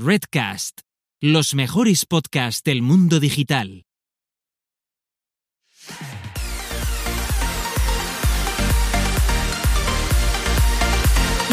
Redcast, los mejores podcasts del mundo digital.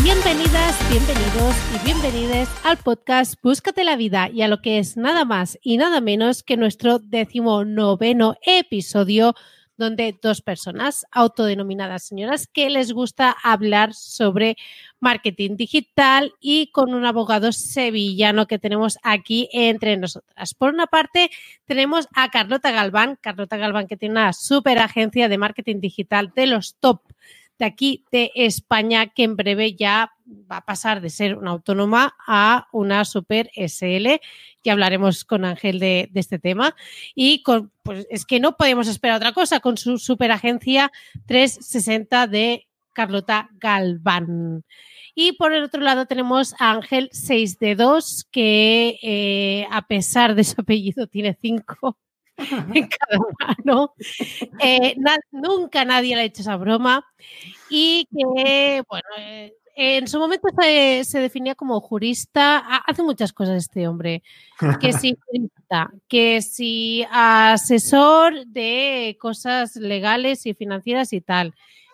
Bienvenidas, bienvenidos y bienvenidas al podcast Búscate la vida y a lo que es nada más y nada menos que nuestro decimonoveno episodio donde dos personas autodenominadas señoras que les gusta hablar sobre marketing digital y con un abogado sevillano que tenemos aquí entre nosotras. Por una parte, tenemos a Carlota Galván, Carlota Galván que tiene una super agencia de marketing digital de los top de aquí de España que en breve ya va a pasar de ser una autónoma a una super SL. Ya hablaremos con Ángel de, este tema. Y con, pues es que no podemos esperar otra cosa con su super agencia 360 de Carlota Galván. Y por el otro lado tenemos a Ángel 6 de 2, que eh, a pesar de su apellido tiene 5 en cada mano. Eh, na nunca nadie le ha hecho esa broma. Y que, bueno, eh, en su momento se, se, definía como jurista. Hace muchas cosas este hombre. Que si jurista, que si asesor de cosas legales y financieras y tal.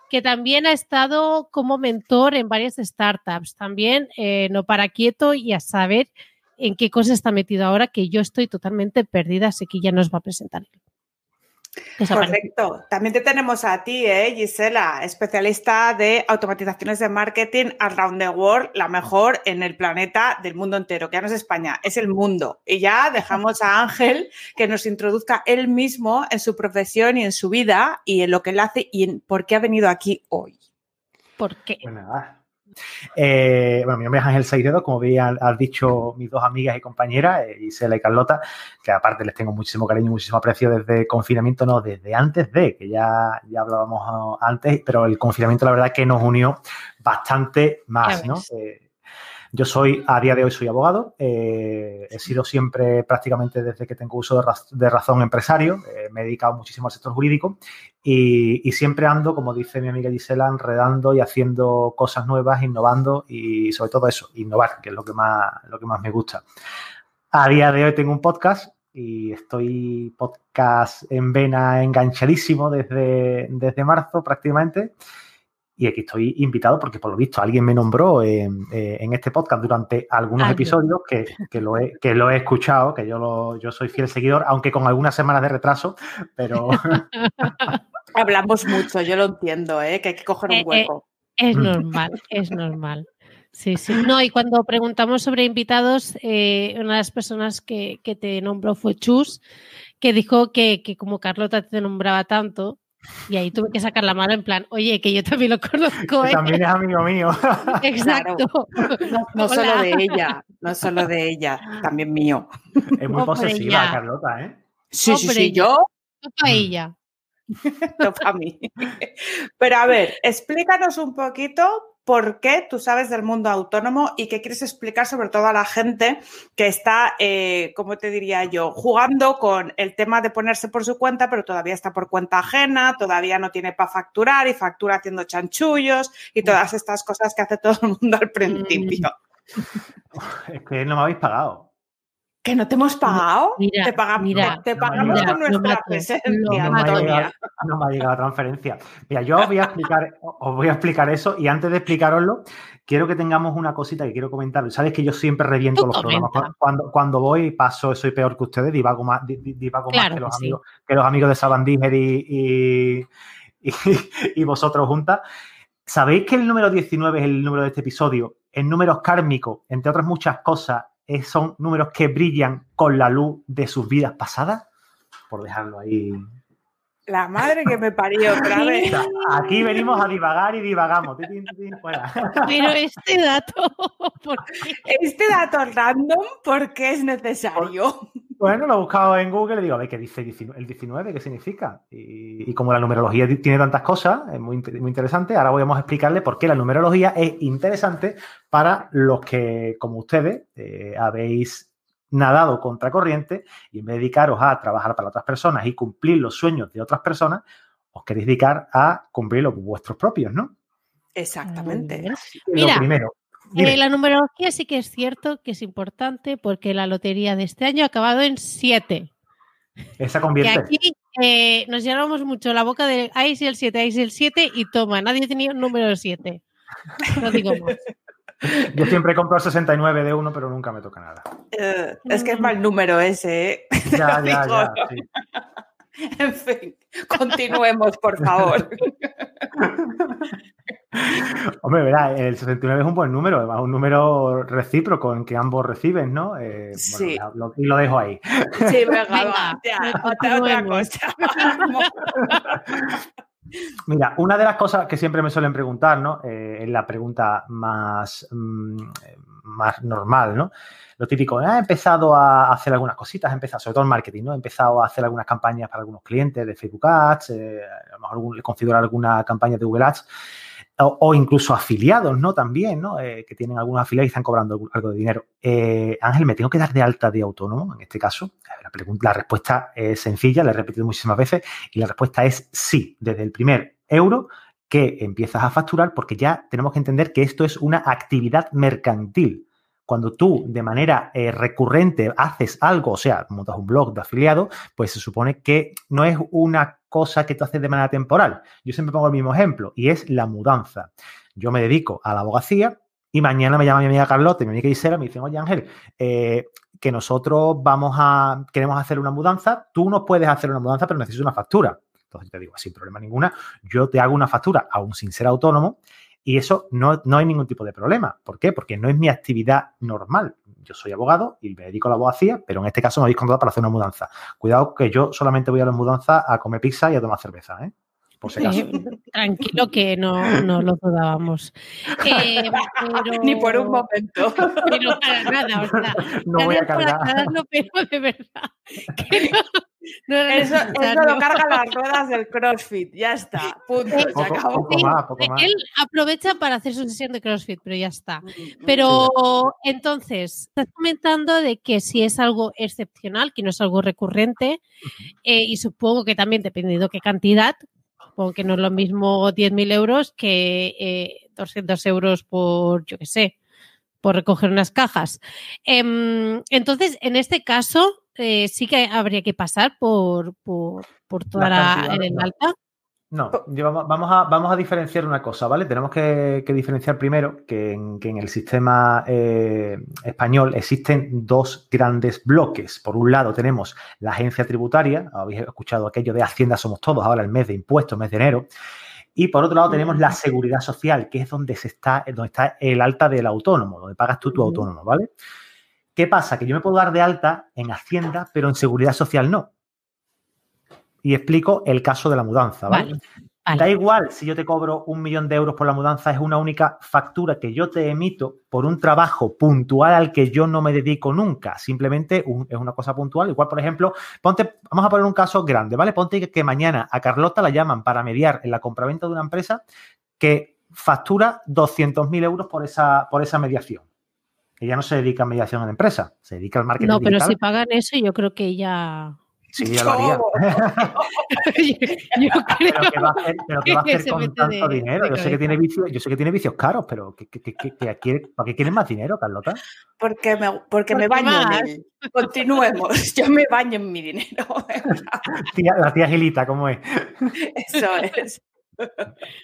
Que también ha estado como mentor en varias startups. También eh, no para quieto y a saber en qué cosa está metido ahora, que yo estoy totalmente perdida, así que ya nos va a presentar. Correcto. También te tenemos a ti, ¿eh, Gisela, especialista de automatizaciones de marketing around the world, la mejor en el planeta del mundo entero, que ya no es España, es el mundo. Y ya dejamos a Ángel que nos introduzca él mismo en su profesión y en su vida y en lo que él hace y en por qué ha venido aquí hoy. ¿Por qué? Bueno, eh, bueno, mi nombre es Ángel Sairedo, como bien has dicho mis dos amigas y compañeras, eh, Isela y Carlota, que aparte les tengo muchísimo cariño y muchísimo aprecio desde confinamiento, no, desde antes de, que ya, ya hablábamos antes, pero el confinamiento la verdad que nos unió bastante más, ¿no? Eh, yo soy, a día de hoy soy abogado, eh, he sido siempre prácticamente desde que tengo uso de, raz de razón empresario, me he dedicado muchísimo al sector jurídico y, siempre ando, como dice mi amiga Gisela, enredando y haciendo cosas nuevas, innovando y sobre todo eso, innovar, que es lo que más, lo que más me gusta. A día de hoy tengo un podcast y estoy podcast en vena enganchadísimo desde, desde marzo prácticamente y aquí estoy invitado porque por lo visto alguien me nombró en, eh, en este podcast durante algunos Ay, episodios que, que, lo he, que lo he escuchado, que yo, lo, yo soy fiel seguidor, aunque con algunas semanas de retraso, pero... Hablamos mucho, yo lo entiendo, ¿eh? que hay que coger un hueco. Eh, eh, es normal, es normal. Sí, sí. No, y cuando preguntamos sobre invitados, eh, una de las personas que, que, te nombró fue Chus, que dijo que, que como Carlota te nombraba tanto, y ahí tuve que sacar la mano en plan, oye, que yo también lo conozco. ¿eh? También es amigo mío. Exacto. Claro. No, no solo de ella, no solo de ella, también mío. Es muy Hombre posesiva, ella. Carlota, ¿eh? Sí, Hombre, sí, sí, yo. No para ella. no para mí. Pero a ver, explícanos un poquito por qué tú sabes del mundo autónomo y qué quieres explicar sobre todo a la gente que está, eh, como te diría yo, jugando con el tema de ponerse por su cuenta, pero todavía está por cuenta ajena, todavía no tiene para facturar y factura haciendo chanchullos y todas estas cosas que hace todo el mundo al principio. Es que no me habéis pagado. ¿Que no te hemos pagado? Mira, te pagamos, mira, te pagamos mira, con nuestra presencia, no, me llegado, no, me ha llegado transferencia. Mira, yo os voy a explicar, os voy a explicar eso y antes de explicaroslo, quiero que tengamos una cosita que quiero comentar. Sabes que yo siempre reviento los programas. Cuando, cuando voy, paso, soy peor que ustedes, divago más, divago claro más que, los sí. amigos, que los amigos de Sabandíger y, y, y, y vosotros juntas. ¿Sabéis que el número 19 es el número de este episodio? El número kármico, entre otras muchas cosas, son números que brillan con la luz de sus vidas pasadas, por dejarlo ahí. La madre que me parió, otra vez. Aquí venimos a divagar y divagamos. Pero este dato, ¿por qué? Este dato random, ¿por qué es necesario? Bueno, lo he buscado en Google y digo, a ver, ¿qué dice el 19? ¿Qué significa? Y, y, como la numerología tiene tantas cosas, es muy, muy interesante, ahora vamos a explicarle por qué la numerología es interesante para los que, como ustedes, eh, habéis nadado contracorriente y en vez de dedicaros a trabajar para otras personas y cumplir los sueños de otras personas, os queréis dedicar a cumplir los vuestros propios, ¿no? Exactamente. Mira, lo primero, Eh, la numerología sí que es cierto que es importante porque la lotería de este año ha acabado en 7. Esa convierte. Que aquí eh, nos llenamos mucho la boca de ahí y el 7, ahí y el 7 y toma, nadie tenía un número 7. No digo más. Yo siempre compro 69 de uno, pero nunca me toca nada. Eh, es que es mal número ese, ¿eh? Ya, ya, ya. Sí. En fin, continuemos, por favor. Hombre, verá, el 69 es un buen número, además un número recíproco en que ambos reciben, ¿no? Eh, Sí. bueno, lo- y lo dejo ahí. Sí, venga, Venga, ya, otra, cosa. Mira, una de las cosas que siempre me suelen preguntar, ¿no? Eh, es la pregunta más, mm, más normal, ¿no? Lo típico, ¿ha empezado a hacer algunas cositas? He empezado, sobre todo en marketing, ¿no? He empezado a hacer algunas campañas para algunos clientes de Facebook Ads, eh, a lo mejor algún- configurar alguna campaña de Google Ads, o, incluso afiliados, ¿no? También, ¿no? Eh, que tienen algunos afiliados y están cobrando algo- de dinero. Eh, Ángel, ¿me tengo que dar de alta de autónomo en este caso? La, la respuesta es sencilla, la he repetido muchísimas veces, y la respuesta es sí, desde el primer euro que empiezas a facturar, porque ya tenemos que entender que esto es una actividad mercantil. Cuando tú de manera eh, recurrente haces algo, o sea, montas un blog de afiliado, pues se supone que no es una cosa que tú haces de manera temporal. Yo siempre pongo el mismo ejemplo y es la mudanza. Yo me dedico a la abogacía y mañana me llama mi amiga Carlota mi amiga Isela y me dicen, oye Ángel, eh, que nosotros vamos a, queremos hacer una mudanza, tú no puedes hacer una mudanza, pero necesitas una factura. Entonces te digo, sin problema ninguna, yo te hago una factura, aún sin ser autónomo, y eso no, no hay ningún tipo de problema. ¿Por qué? Porque no es mi actividad normal. Yo soy abogado y me dedico a la abogacía, pero en este caso me habéis contratado para hacer una mudanza. Cuidado que yo solamente voy a las mudanzas a comer pizza y a tomar cerveza, ¿eh? Por si acaso. Eh, tranquilo que no, no lo dudábamos. Eh, pero- Ni por un momento. Pero para nada, o sea, No voy a cargar. aclararlo, pero de verdad. que no, no era Eso, lo cargan las ruedas del CrossFit. Ya está. Punto. Se Poco, acabó. poco más, poco más. Él aprovecha para hacer su sesión de CrossFit, pero ya está. Pero entonces, estás comentando de que si es algo excepcional, que no es algo recurrente, eh, y supongo que también dependiendo qué cantidad, supongo que no es lo mismo 10.000 euros que eh, 200 euros por, yo qué sé, por recoger unas cajas. Em, entonces, en este caso, eh, sí que habría que pasar por, por, por toda la, el no. alta. No, vamos a, vamos a diferenciar una cosa, ¿vale? Tenemos que, que diferenciar primero que en, que en el sistema eh, español existen dos grandes bloques. Por un lado tenemos la agencia tributaria, habéis escuchado aquello de Hacienda somos todos, ahora el mes de impuestos, mes de enero. Y por otro lado tenemos la seguridad social, que es donde, se está, donde está el alta del autónomo, donde pagas tú tu autónomo, ¿vale? ¿Qué pasa? Que yo me puedo dar de alta en Hacienda, pero en seguridad social no. Y explico el caso de la mudanza, ¿vale? Vale. Da igual si yo te cobro un millón de euros por la mudanza, es una única factura que yo te emito por un trabajo puntual al que yo no me dedico nunca. Simplemente un- es una cosa puntual. Igual, por ejemplo, ponte, vamos a poner un caso grande, ¿vale? Ponte que, que mañana a Carlota la llaman para mediar en la compraventa de una empresa que factura 200.000 euros por esa, por esa mediación. Ella no se dedica a mediación en empresa, se dedica al marketing No, pero digital. si pagan eso, yo creo que ya. Sí, ya lo haría. yo creo. pero que va a hacer, pero que va a que hacer se con tanto de- dinero. de yo sé que tiene vicios, yo sé que tiene vicios caros, pero que, que- que- que- que quiere- ¿para qué quieres más dinero, Carlota? Porque me, porque me baño más. en él. Continuemos. Yo me baño en mi dinero. Tía- la tía Gilita, ¿cómo es? Eso es.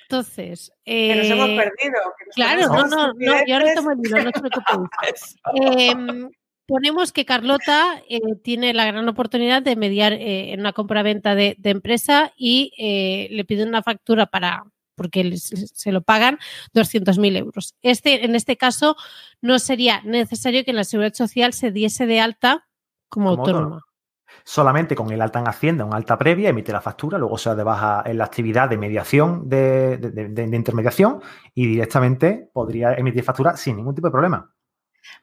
Entonces. Que nos hemos eh, perdido. que nos Claro, no, ponemos no, no, yo ahora tomo el hilo, no os preocupéis. Em, ponemos que Carlota eh, tiene la gran oportunidad de mediar eh, en una compraventa de, de empresa y eh, le pide una factura para porque se lo pagan 200.000 euros. Este, en este caso, no sería necesario que en la Seguridad Social se diese de alta como, Como autónoma. Solamente con el alta en Hacienda, un alta previa, emite la factura, luego se da de baja en la actividad de mediación, de- de intermediación y directamente podría emitir factura sin ningún tipo de problema.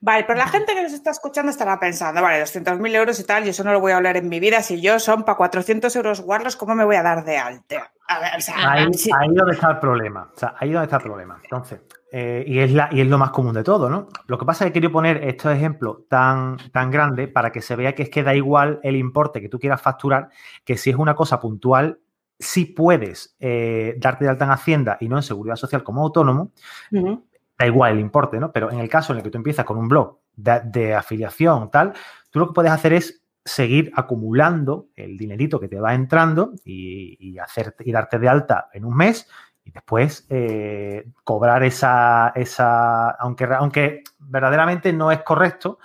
Vale, pero la gente que nos está escuchando estará pensando, vale, 200.000 euros y tal, y eso no lo voy a hablar en mi vida. Si yo son para 400 euros guardos, ¿cómo me voy a dar de alta? A ver, o sea, Ahí, sí, ahí donde está el problema. O sea, ahí donde está el problema. Entonces, eh, y, es la, y es lo más común de todo, ¿no? Lo que pasa es que quería poner estos ejemplos tan, tan grandes para que se vea que es que da igual el importe que tú quieras facturar, que si es una cosa puntual, sí puedes eh, darte de alta en Hacienda y no en Seguridad Social como autónomo. Da igual el importe, ¿no? Pero en el caso en el que tú empiezas con un blog de, afiliación, tal, tú lo que puedes hacer es seguir acumulando el dinerito que te va entrando y, y, y darte de alta en un mes y después eh, cobrar esa, esa aunque, aunque verdaderamente no es correcto,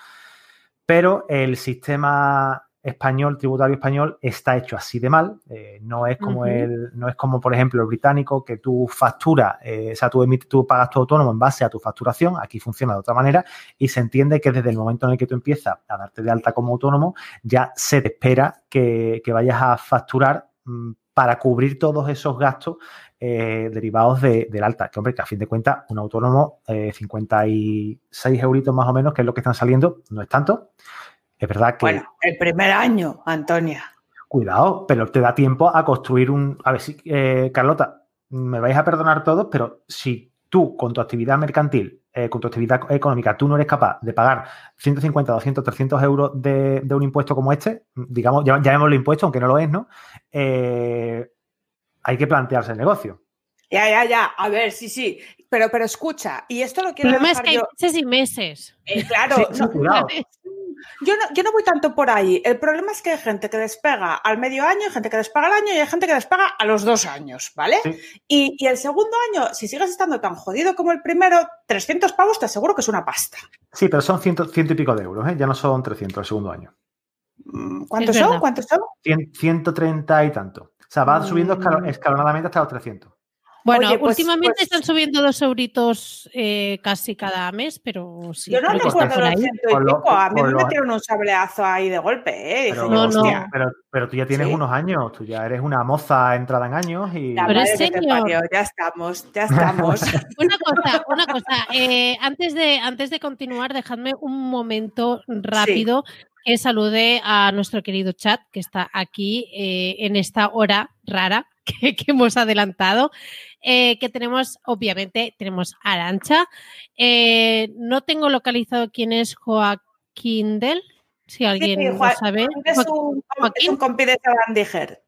pero el sistema español, tributario español, está hecho así de mal. Eh, no, es como uh -huh. el, no es como, por ejemplo, el británico, que tú facturas, eh, o sea, tú, emites, tú pagas tu autónomo en base a tu facturación. Aquí funciona de otra manera y se entiende que desde el momento en el que tú empiezas a darte de alta como autónomo, ya se te espera que, que vayas a facturar mmm, para cubrir todos esos gastos eh, derivados de, del alta. Que, hombre, que a fin de cuentas, un autónomo, eh, 56 euritos más o menos, que es lo que están saliendo, no es tanto. Es verdad que. Bueno, el primer año, Antonia. Cuidado, pero te da tiempo a construir un. A ver si, eh, Carlota, me vais a perdonar todos, pero si tú con tu actividad mercantil, eh, con tu actividad económica, tú no eres capaz de pagar 150, 200, 300 euros de, de un impuesto como este, digamos, ya, llamémoslo impuesto, aunque no lo es, ¿no? Eh, hay que plantearse el negocio. Ya, ya, ya. A ver, sí, sí. Pero, pero escucha, y esto lo quiero Pero dejar es que hay meses y meses. Eh, claro, Sí, no, cuidado. yo, no, yo no voy tanto por ahí. El problema es que hay gente que despega al medio año, hay gente que despega al año y hay gente que despega a los dos años, ¿vale? Sí. Y, y el segundo año, si sigues estando tan jodido como el primero, 300 pavos te aseguro que es una pasta. Sí, pero son ciento, ciento y pico de euros, ¿eh? ya no son 300 el segundo año. Mm, ¿Cuántos son? ¿Cuántos son? Cien- 130 y tanto. O sea, va Mm. subiendo escalo- escalonadamente hasta los 300. Bueno, Oye, pues- últimamente pues- están subiendo dos euritos eh, casi cada mes, pero sí. Yo no recuerdo los ciento y pico. A mí me lo- metieron un sableazo ahí de golpe, ¿eh? Pero, No, no. pero, pero tú ya tienes Sí. unos años, tú ya eres una moza entrada en años y... La Pero es parió, ya estamos, ya estamos. Una cosa, una cosa. eh, antes, de, antes de continuar, dejadme un momento rápido que salude a nuestro querido chat que está aquí eh, en esta hora rara que, que hemos adelantado. eh, que tenemos, obviamente, tenemos a Arancha. Eh, no tengo localizado quién es Joaquín Del. Si alguien Sí, lo sabe. Es Joaquín. un, es Joaquín. un compi de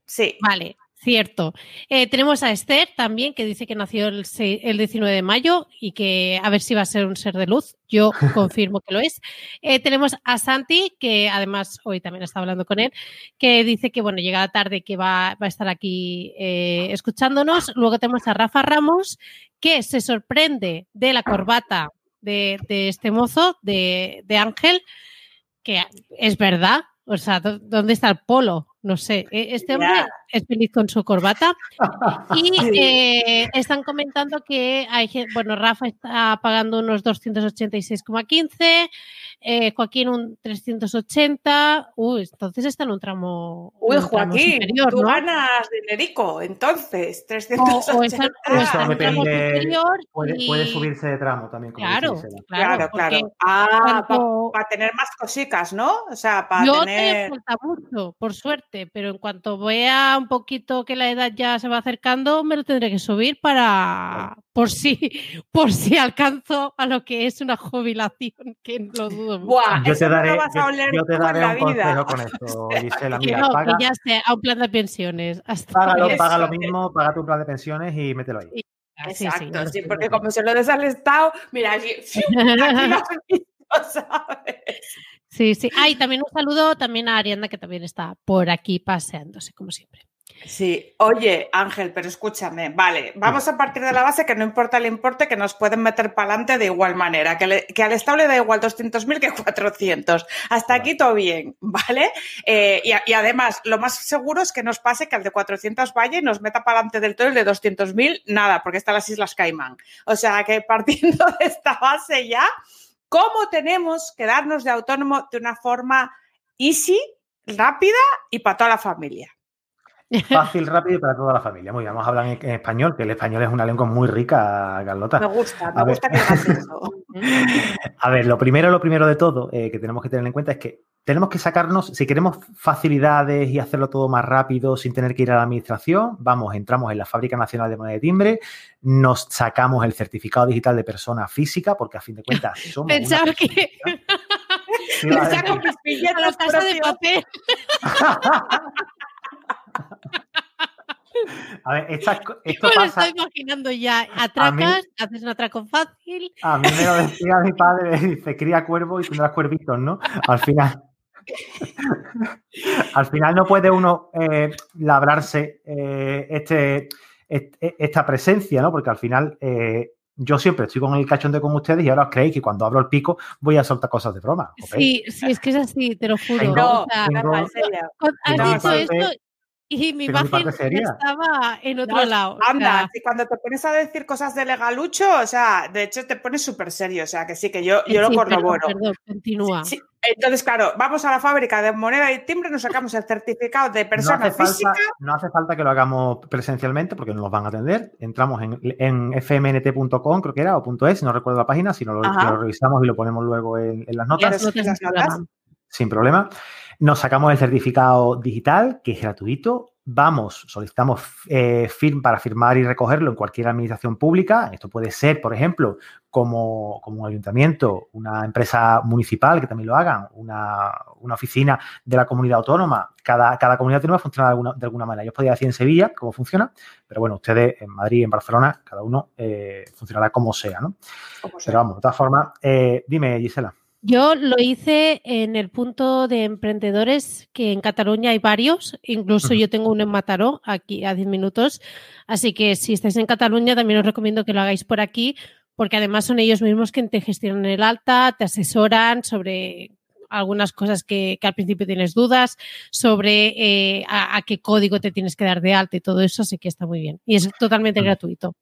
sí. Vale, cierto. Eh, tenemos a Esther también, que dice que nació el, se- el 19 de mayo y que a ver si va a ser un ser de luz. Yo confirmo que lo es. Eh, tenemos a Santi, que además hoy también está hablando con él, que dice que bueno, llega la tarde que va, va a estar aquí eh, escuchándonos. Luego tenemos a Rafa Ramos, que se sorprende de la corbata de, de este mozo, de, de Ángel, que es verdad. O sea, ¿dó- ¿dónde está el polo? No sé. E- Este hombre Ya. es feliz con su corbata. Y eh, están comentando que hay bueno, Rafa está pagando unos 286,15, eh, Joaquín un 380. Uy, entonces está en un tramo, Uy, un tramo Joaquín, superior, tú ¿no? ganas dinerico, entonces, O, o 380. está, o está en un tramo superior. Puede, y- puede subirse de tramo también. Como Claro, claro, Claro. Ah, para tener más cositas, ¿no? O sea, para Yo te falta mucho, por suerte, pero en cuanto vea un poquito que la edad ya se va acercando, me lo tendré que subir para por si por si alcanzo a lo que es una jubilación, que lo dudo. Buah, Yo te no daré, lo vas a yo, oler yo te daré la un vida. consejo con esto, Gisela. Mira, no, paga, que ya sé, a un plan de pensiones. Hasta págalo, paga lo mismo, paga tu plan de pensiones y mételo ahí. Sí, Exacto, no, sí, no, porque no. como se lo des al Estado, mira, aquí, aquí visto, ¿sabes? Sí, sí. Ah, y también un saludo también a Arianda, que también está por aquí paseándose, como siempre. Sí, oye, Ángel, pero escúchame, vale, vamos a partir de la base que no importa el importe, que nos pueden meter para adelante de igual manera, que, le- que al Estado le da igual 200.000 que 400. Hasta aquí todo bien, ¿vale? Eh, y además, lo más seguro es que nos pase que al de 400 vaya y nos meta para adelante del todo el de 200.000, nada, porque están las Islas Caimán. O sea, que partiendo de esta base ya, ¿cómo tenemos que darnos de autónomo de una forma easy, rápida y para toda la familia? Fácil, rápido y para toda la familia. Muy bien, vamos a hablar en, en español, que el español es una lengua muy rica, Me Carlota. gusta, me A ver. gusta que hagas eso. A ver, lo primero, lo primero de todo eh, que tenemos que tener en cuenta es que tenemos que sacarnos, si queremos facilidades y hacerlo todo más rápido sin tener que ir a la administración, vamos, entramos en la Fábrica Nacional de Moneda de Timbre, nos sacamos el certificado digital de persona física, porque a fin de cuentas somos persona que vale. saco mis a la casa de papel. A ver, esta- esto Yo me lo pasa. estoy imaginando ya. Atracas, haces un atraco fácil. A mí me lo decía mi padre, dice, cría cuervo y tendrás cuervitos, ¿no? Al final. al final no puede uno eh, labrarse eh, este, este- esta presencia, ¿no? Porque al final eh, yo siempre estoy con el cachondeo con ustedes y ahora os creéis que cuando abro el pico voy a soltar cosas de broma. Sí, sí, es que es así, te lo juro. No, O sea, has dicho esto y mi imagen estaba en otro No, lado. o Anda, sea, si cuando te pones a decir cosas de legalucho, o sea, de hecho te pones súper serio, o sea, que sí, que yo, yo sí, lo corroboro. Perdón, continúa. Sí, entonces, claro, vamos a la fábrica de moneda y timbre, nos sacamos el certificado de No persona hace, física. falta, no hace falta que lo hagamos presencialmente porque nos van a atender. Entramos en, en fmnt.com, creo que era, o punto .es, no recuerdo la página, si no lo, revisamos y lo ponemos luego en, en las notas. sin problema. Nos sacamos el certificado digital, que es gratuito. Vamos, solicitamos eh, firm para firmar y recogerlo en cualquier administración pública. Esto puede ser, por ejemplo, como, como un ayuntamiento, una empresa municipal que también lo hagan, una, una oficina de la comunidad autónoma. Cada, cada comunidad autónoma funciona de alguna, de alguna manera. Yo os podría decir en Sevilla cómo funciona, pero bueno, ustedes en Madrid, en Barcelona, cada uno eh, funcionará como sea, ¿no? Como sea. Pero vamos, de todas formas, eh, dime, Gisela. Yo lo hice en el punto de emprendedores, que en Cataluña hay varios, incluso yo tengo uno en Mataró, aquí a 10 minutos, así que si estáis en Cataluña también os recomiendo que lo hagáis por aquí, porque además son ellos mismos quienes te gestionan el alta, te asesoran sobre algunas cosas que, que al principio tienes dudas, sobre eh, a, a qué código te tienes que dar de alta y todo eso, así que está muy bien. Y es totalmente gratuito.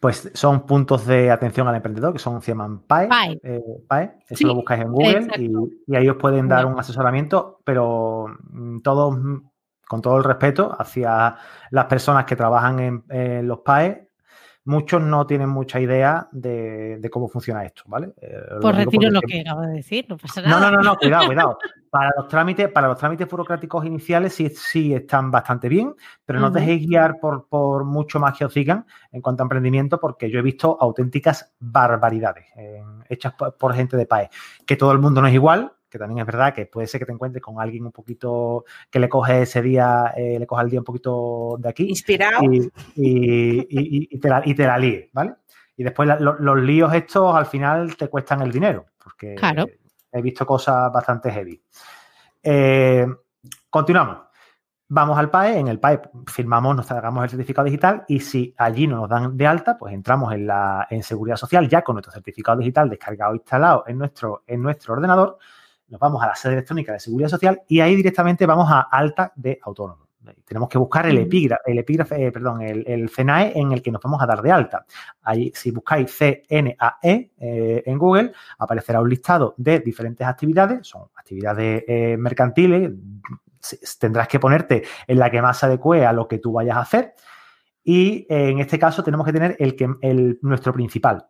Pues son puntos de atención al emprendedor que son se llaman PAE. PAE. eh, PAE. Eso Sí, lo buscáis en Google y, y ahí os pueden dar un asesoramiento, pero mm, todos, mm, con todo el respeto hacia las personas que trabajan en, en los PAE, muchos no tienen mucha idea de, de cómo funciona esto, ¿vale? Eh, Pues retiro lo que acabo de decir, no pasa no, nada. no, no, no, cuidado, cuidado. Para los trámites, para los trámites burocráticos iniciales sí, sí están bastante bien, pero no os dejéis guiar por, por mucho más que os digan en cuanto a emprendimiento, porque yo he visto auténticas barbaridades eh, hechas por, por gente de PAE. Que todo el mundo no es igual, que también es verdad que puede ser que te encuentres con alguien un poquito que le coge ese día, eh, le coja el día un poquito de aquí Inspirado. y, y- y- y te, la, y te la líe, ¿vale? Y después la- lo- los líos estos al final te cuestan el dinero, porque Claro. he visto cosas bastante heavy. Eh, continuamos. Vamos al PAE, en el PAE firmamos, nos sacamos el certificado digital y si allí no nos dan de alta, pues entramos en, la, en Seguridad Social ya con nuestro certificado digital descargado e instalado en nuestro, en nuestro ordenador, nos vamos a la sede electrónica de Seguridad Social y ahí directamente vamos a alta de autónomo. Tenemos que buscar el epígrafe, el epígrafe, eh, perdón, el, el CNAE en el que nos vamos a dar de alta. Ahí, si buscáis CNAE eh, en Google, aparecerá un listado de diferentes actividades, son actividades eh, mercantiles, tendrás que ponerte en la que más se adecue a lo que tú vayas a hacer y eh, en este caso tenemos que tener el que, el, nuestro principal.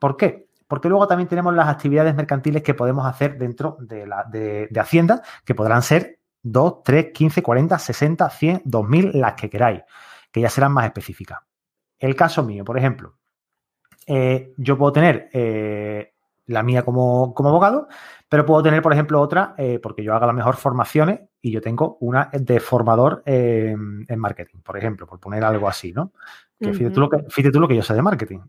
¿Por qué? Porque luego también tenemos las actividades mercantiles que podemos hacer dentro de, la, de, de Hacienda, que podrán ser 2, 3, 15, 40, 60, 100, 2000, las que queráis, que ya serán más específicas. El caso mío, por ejemplo, eh, yo puedo tener eh, la mía como, como, abogado, pero puedo tener, por ejemplo, otra, eh, porque yo hago las mejores formaciones y yo tengo una de formador en marketing, por ejemplo, por poner algo así, ¿no? Que fíjate, tú lo que, fíjate tú lo que yo sé de marketing.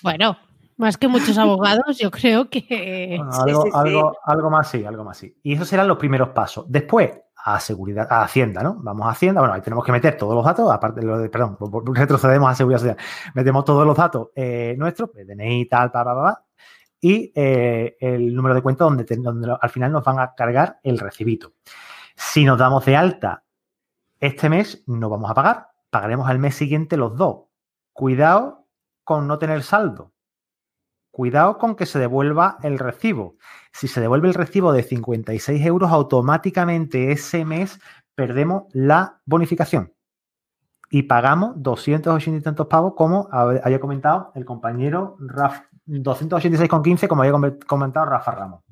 Bueno, más que muchos abogados, yo creo que. Bueno, algo, sí, sí, algo, sí. algo más sí, algo más sí. Y esos serán los primeros pasos. Después, a seguridad, a Hacienda, ¿no? Vamos a Hacienda, bueno, ahí tenemos que meter todos los datos, aparte de lo de, perdón, retrocedemos a seguridad social. Metemos todos los datos eh, nuestros, DNI, tal, tal, tal, tal, y eh, el número de cuenta donde, donde al final nos van a cargar el recibito. Si nos damos de alta este mes, no vamos a pagar, pagaremos al mes siguiente los dos. Cuidado con no tener saldo. Cuidado con que se devuelva el recibo. Si se devuelve el recibo de 56 euros, automáticamente ese mes perdemos la bonificación y pagamos 280 y tantos pavos, como había comentado el compañero Raf, 286,15, como había comentado Rafa Ramos.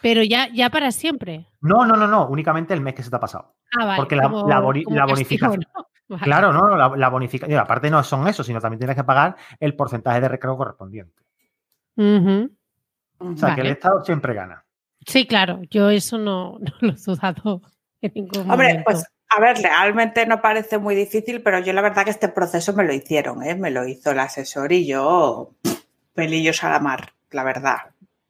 Pero ya, ya para siempre. No, no, no, no, únicamente el mes que se te ha pasado. Ah, vale. Porque la, como, la, boni, castigo, bonificación. ¿no? Vale. Claro, no, la, la bonificación. Aparte no son eso, sino también tienes que pagar el porcentaje de recargo correspondiente. Uh -huh. O sea, vale. que el Estado siempre gana. Sí, claro, yo eso no, no lo he dudado en ningún Hombre, momento. pues A ver, realmente no parece muy difícil, pero yo la verdad que este proceso me lo hicieron, ¿eh? me lo hizo el asesor y yo pelillos a la mar, la verdad.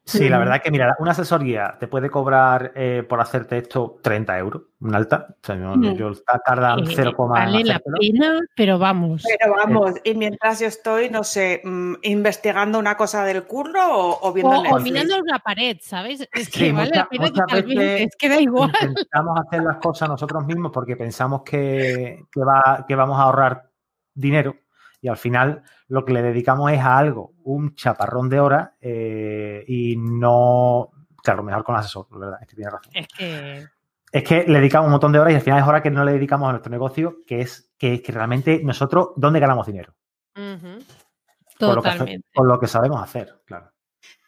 Sí, la verdad que, mira, una asesoría te puede cobrar eh, por hacerte esto 30 euros, un alta. O sea, yo, Mm. yo tardan Eh, 0, vale la pena, pero vamos. Pero vamos, y mientras yo estoy, no sé, mm, investigando una cosa del curro o, o viendo O, o mirando una pared, ¿sabes? Es que Sí, vale muchas- la pena totalmente. veces Es que da igual. Intentamos hacer las cosas nosotros mismos porque pensamos que, que va, que vamos a ahorrar dinero y al final lo que le dedicamos es a algo, un chaparrón de horas eh, y no, claro, mejor con el asesor, la verdad, es que tiene razón. Es que. Es que le dedicamos un montón de horas y al final es hora que no le dedicamos a nuestro negocio, que es que, que realmente nosotros, ¿dónde ganamos dinero? ujú, Por lo, que, hace- Totalmente. por lo que sabemos hacer, claro.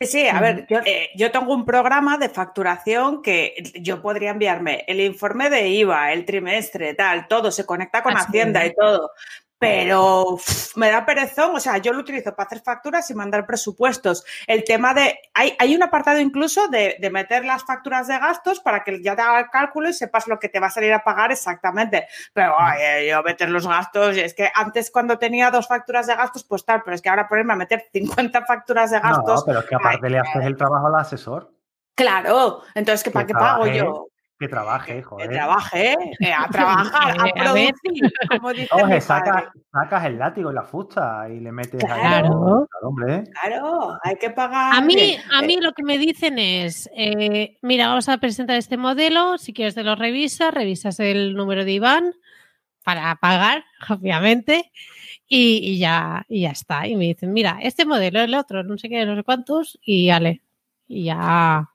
Sí, sí, a ver, yo, eh, yo tengo un programa de facturación que yo podría enviarme el informe de IVA, el trimestre, tal, todo, se conecta con. Hacienda y todo. Pero me da perezón, o sea, yo lo utilizo para hacer facturas y mandar presupuestos. El tema de, hay, hay un apartado incluso de, de meter las facturas de gastos para que ya te haga el cálculo y sepas lo que te va a salir a pagar exactamente. Pero ay, eh, yo meter los gastos, es que antes cuando tenía dos facturas de gastos, pues tal, pero es que ahora ponerme a meter 50 facturas de gastos. No, pero es que aparte le haces el trabajo al asesor, Claro, entonces, ¿qué, Que ¿para qué pago yo? Que trabaje, Que joder. trabaje, eh, a trabajar, Eh, a producir, como dice Oye, sacas, el látigo y la fusta y le metes ahí. Claro. Claro, hombre. Claro, hay que pagar. A mí, eh, a mí lo que me dicen es, eh, mira, vamos a presentar este modelo, si quieres te lo revisas, revisas el número de Iván para pagar, obviamente, y, y ya, y ya está. Y me dicen, mira, este modelo, el otro, no sé qué, no sé cuántos, y ale, y ya.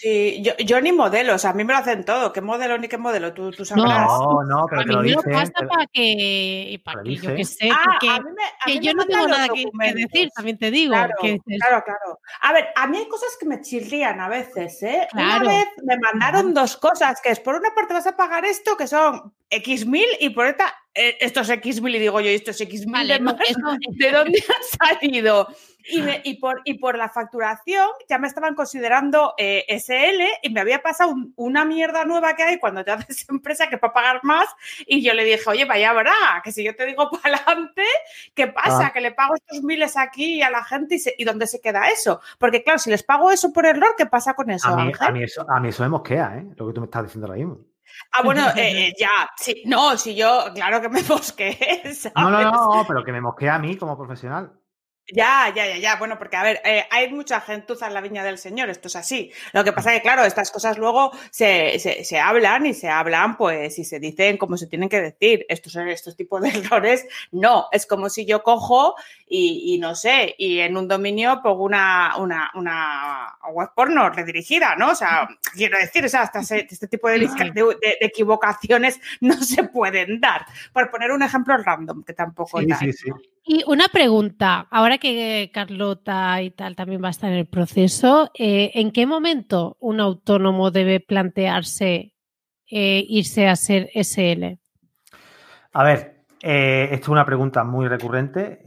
Sí, yo, yo ni modelos, a mí me lo hacen todo. ¿Qué modelo ni qué modelo? Tú, tú sabrás. No, no, pero a te mí lo me lo pasa para que, para que yo que sé, Ah, que, a mí me- a que mí yo me no tengo nada que, decir, también te digo. Claro, que claro, claro. A ver, a mí hay cosas que me chirrían a veces, ¿eh? Claro. Una vez me mandaron dos cosas, que es por una parte vas a pagar esto, que son X mil, y por esta, eh, estos X mil, y digo yo, ¿y estos X mil Vale, de no, más? eso- ¿De dónde han salido? Y, me- y por, y por la facturación ya me estaban considerando eh, SL y me había pasado un- una mierda nueva que hay cuando te haces empresa que para pagar más y yo le dije, oye, vaya habrá, que si yo te digo para adelante, ¿qué pasa? Ah. Que le pago estos miles aquí a la gente y, se- y dónde se queda eso. Porque claro, si les pago eso por error, ¿qué pasa con eso, A mí, Ángel? a, mí eso, a mí eso me mosquea, ¿eh? Lo que tú me estás diciendo ahora mismo. Ah, bueno, eh, eh, ya, sí, no, si yo, claro que me ¿sabes? No, no, no, pero que me mosquea a mí como profesional. Ya, ya, ya, ya. Bueno, porque a ver, eh, hay mucha gentuza en la viña del Señor, esto es así. Lo que pasa es que, claro, estas cosas luego se, se, se hablan y se hablan, pues, y se dicen como se tienen que decir. Estos, estos tipos de errores, no. Es como si yo cojo y, y no sé, y en un dominio pongo una, una, una web porno redirigida, ¿no? O sea, quiero decir, o sea, hasta ese- este tipo de, de- de- de equivocaciones no se pueden dar. Por poner un ejemplo random, que tampoco Sí, tal. sí, sí. Y una pregunta, ahora que Carlota y tal también va a estar en el proceso, eh, ¿en qué momento un autónomo debe plantearse eh, irse a ser SL? A ver, eh, esto es una pregunta muy recurrente.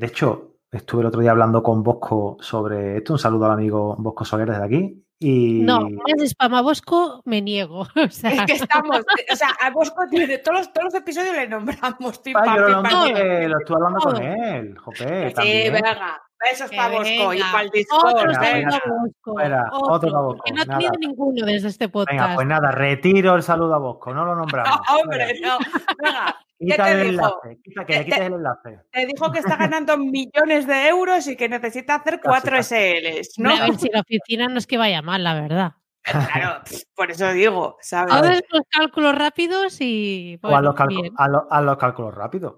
De hecho, estuve el otro día hablando con Bosco sobre esto. Un saludo al amigo Bosco Soler desde aquí. Y No, más spam a Bosco me niego. O sea, Es que estamos, o sea, a Bosco tiene todos los, todos los episodios le nombramos. Pim, pam, yo pim, lo, nombré, pim. lo estuve hablando con él, jope, Sí, también. venga. Besos que para Bosco y para el Discord. Otro Venga, saludo venga. a Bosco. Fuera, otro, otro para Bosco, porque no ha tenido ninguno desde este podcast. Venga, pues nada, retiro el saludo a Bosco, no lo nombramos. Hombre, no. Venga, ¿qué Quita te el dijo? enlace, quita, que le quites el enlace. Te dijo que está ganando millones de euros y que necesita hacer cuatro. SLs, ¿no? A ver si la oficina no es que vaya mal, la verdad. Claro, por eso digo, ¿sabes? Haces los cálculos rápidos y. o bueno, los, haz los- haz los cálculos rápidos.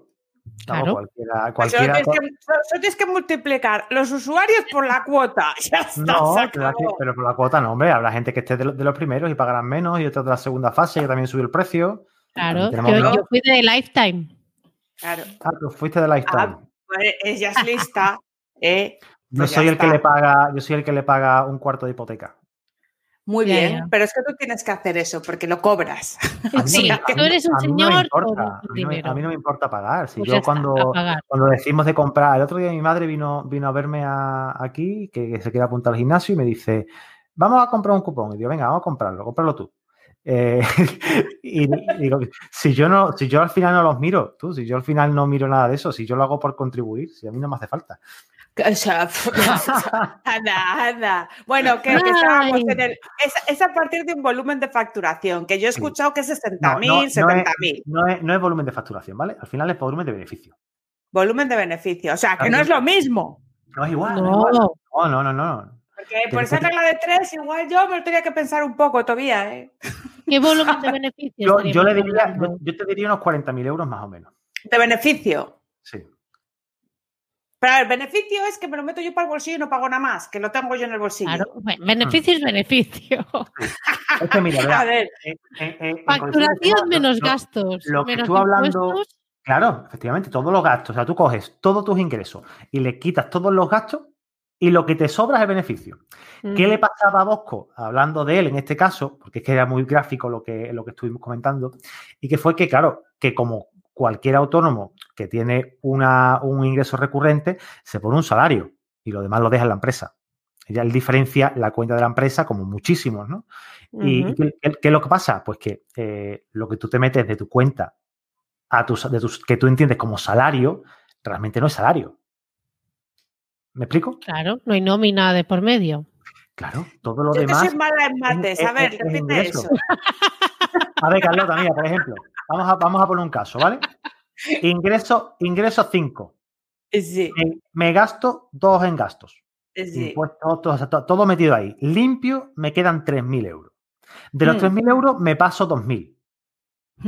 Claro. cualquiera, Solo tienes, que, solo- solo tienes que multiplicar los usuarios por la cuota. Ya está, No, pero, por la cuota no, hombre. Habrá gente que esté de, lo- de los primeros y pagarán menos y otros de la segunda fase que también subió el precio. Claro, yo, fui de Lifetime. Claro. Ah, tú fuiste de Lifetime. Ah, pues ella es lista. ¿eh? yo pues soy el que le paga, yo soy el que le paga un cuarto de hipoteca. Muy bien, pero es que tú tienes que hacer eso porque lo cobras. A mí, Sí, no, me- tú eres un a mí no me señor a mí no me- dinero. a mí no me importa pagar. Si Pues yo cuando, pagar. cuando decimos de comprar, el otro día mi madre vino, vino a verme a- aquí, que, que se quiere apuntar al gimnasio y me dice, vamos a comprar un cupón. Y digo, venga, vamos a comprarlo, cómpralo tú. Eh, y, digo, si yo no, si yo al final no los miro, tú, si yo al final no miro nada de eso, si yo lo hago por contribuir, si a mí no me hace falta. O sea, anda, anda. Bueno, que, que estábamos en el. Es, es, a partir de un volumen de facturación, que yo he escuchado que es 60.000, no, no, 70.000. No, es, no es volumen de facturación, ¿vale? Al final es volumen de beneficio. Volumen de beneficio. O sea, que no es lo mismo. No es igual. No, no, es igual. no, no, no. no. Porque por esa regla de tres, igual yo me lo tenía que pensar un poco todavía, ¿eh? ¿Qué volumen de beneficio? yo, yo, le diría, yo, yo te diría unos 40.000 euros más o menos. ¿De beneficio? Sí. Pero el beneficio es que me lo meto yo para el bolsillo y no pago nada más, que lo tengo yo en el bolsillo. Claro, beneficio es beneficio. Es que mira, a ver. Eh, eh, eh, Facturación menos lo, gastos. Lo que menos tú hablando. Claro, efectivamente, todos los gastos. O sea, tú coges todos tus ingresos y le quitas todos los gastos y lo que te sobra es el beneficio. Mm. ¿Qué le pasaba a Bosco? Hablando de él en este caso, porque es que era muy gráfico lo que, lo que estuvimos comentando, y que fue que, claro, que como cualquier autónomo que tiene una, un ingreso recurrente, se pone un salario y lo demás lo deja en la empresa. Ya él diferencia la cuenta de la empresa como muchísimos, ¿no? ¿Y qué, qué- qué es lo que pasa? Pues que eh, lo que tú te metes de tu cuenta a tus, de tus, que tú entiendes como salario, realmente no es salario. ¿Me explico? Claro, no hay nómina de por medio. Claro, todo lo Yo que demás. soy mala en mates. es- A ver, es- repite eso. A ver, Carlota, mira, por ejemplo, vamos a, vamos a poner un caso, ¿vale? Ingreso, ingreso 5. Sí, Me, me gasto 2 en gastos. sí. Impuestos, todo, todo metido ahí. Limpio, me quedan 3.000 euros. De los Mm. 3.000 euros me paso 2.000,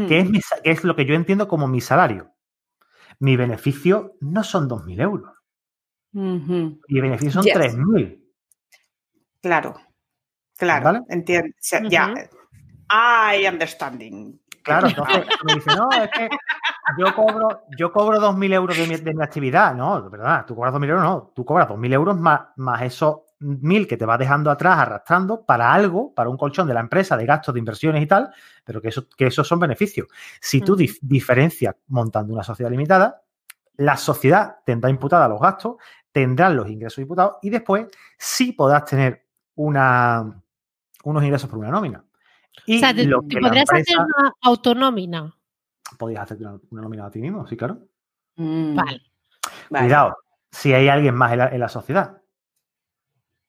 que es, mi que es lo que yo entiendo como mi salario. Mi beneficio no son 2.000 euros. Mi beneficio son Yes. 3.000. Claro, claro, ¿Vale? entiendo. O sea, Ya, I understanding. Claro, entonces me dices, no, es que yo cobro, yo cobro 2.000 euros de mi, de mi actividad. No, de verdad, tú cobras 2.000 euros, no. Tú cobras 2.000 euros más, más esos 1.000 que te vas dejando atrás, arrastrando para algo, para un colchón de la empresa, de gastos, de inversiones y tal, pero que, eso, que esos son beneficios. Si tú dif- diferencias montando una sociedad limitada, la sociedad tendrá imputada los gastos, tendrán los ingresos imputados y después sí podrás tener una, unos ingresos por una nómina. Y o sea, te, podrías hacer una autonómina. podías hacer una, una nómina a ti mismo, sí, claro. Mm, Vale. vale. Cuidado, si hay alguien más en la, en la sociedad.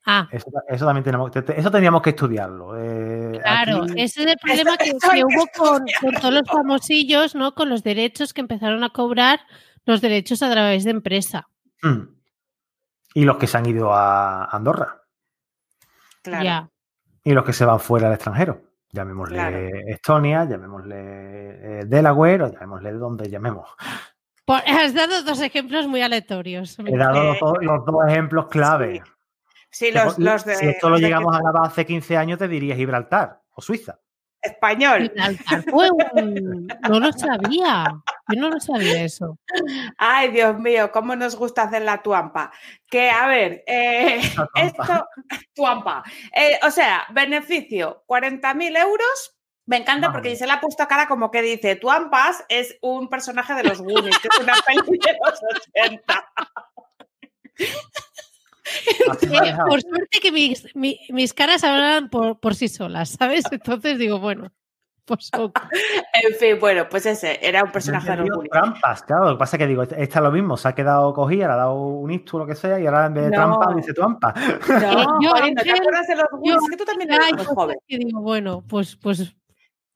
Ah, Eso, eso también tenemos, te- te- eso tendríamos que estudiarlo. Eh, claro. aquí- Ese es el problema que, hubo con, todos los famosillos, ¿no? Con los derechos que empezaron a cobrar los derechos a través de empresa. Mm. Y los que se han ido a Andorra. Claro. Ya. Y los que se van fuera al extranjero. Llamémosle Claro. Estonia, llamémosle eh, Delaware o llamémosle donde llamemos. Por- has dado dos ejemplos muy aleatorios. He dado los, dos- los dos ejemplos clave. Sí, los, los de. si esto lo los de llegamos a grabar hace 15 años, te diría Gibraltar o Suiza. Español. Gibraltar fue un- No lo sabía. Yo no lo sabía eso. Ay, Dios mío, cómo nos gusta hacer la tuampa. Que, a ver, eh, tuampa. esto, tuampa. Eh, o sea, beneficio, 40.000 euros. Me encanta porque le ha puesto cara como que dice, Tuampas es un personaje de los Goonies, que es una peli de los 80. Eh, por suerte que mis, mi- mis caras hablan por, por sí solas, ¿sabes? Entonces digo, bueno, pues ok. En fin, bueno, pues ese era un personaje de los trampas, claro. Lo que pasa es que digo, esta es lo mismo, se ha quedado cogida, le ha dado un ictus o lo que sea, y ahora en vez de No. trampa dice trampa. No, yo, Jolín, ¿no ¿te acuerdas de los yo, Goonies? Es que tú también eres joven. que digo, bueno, pues, pues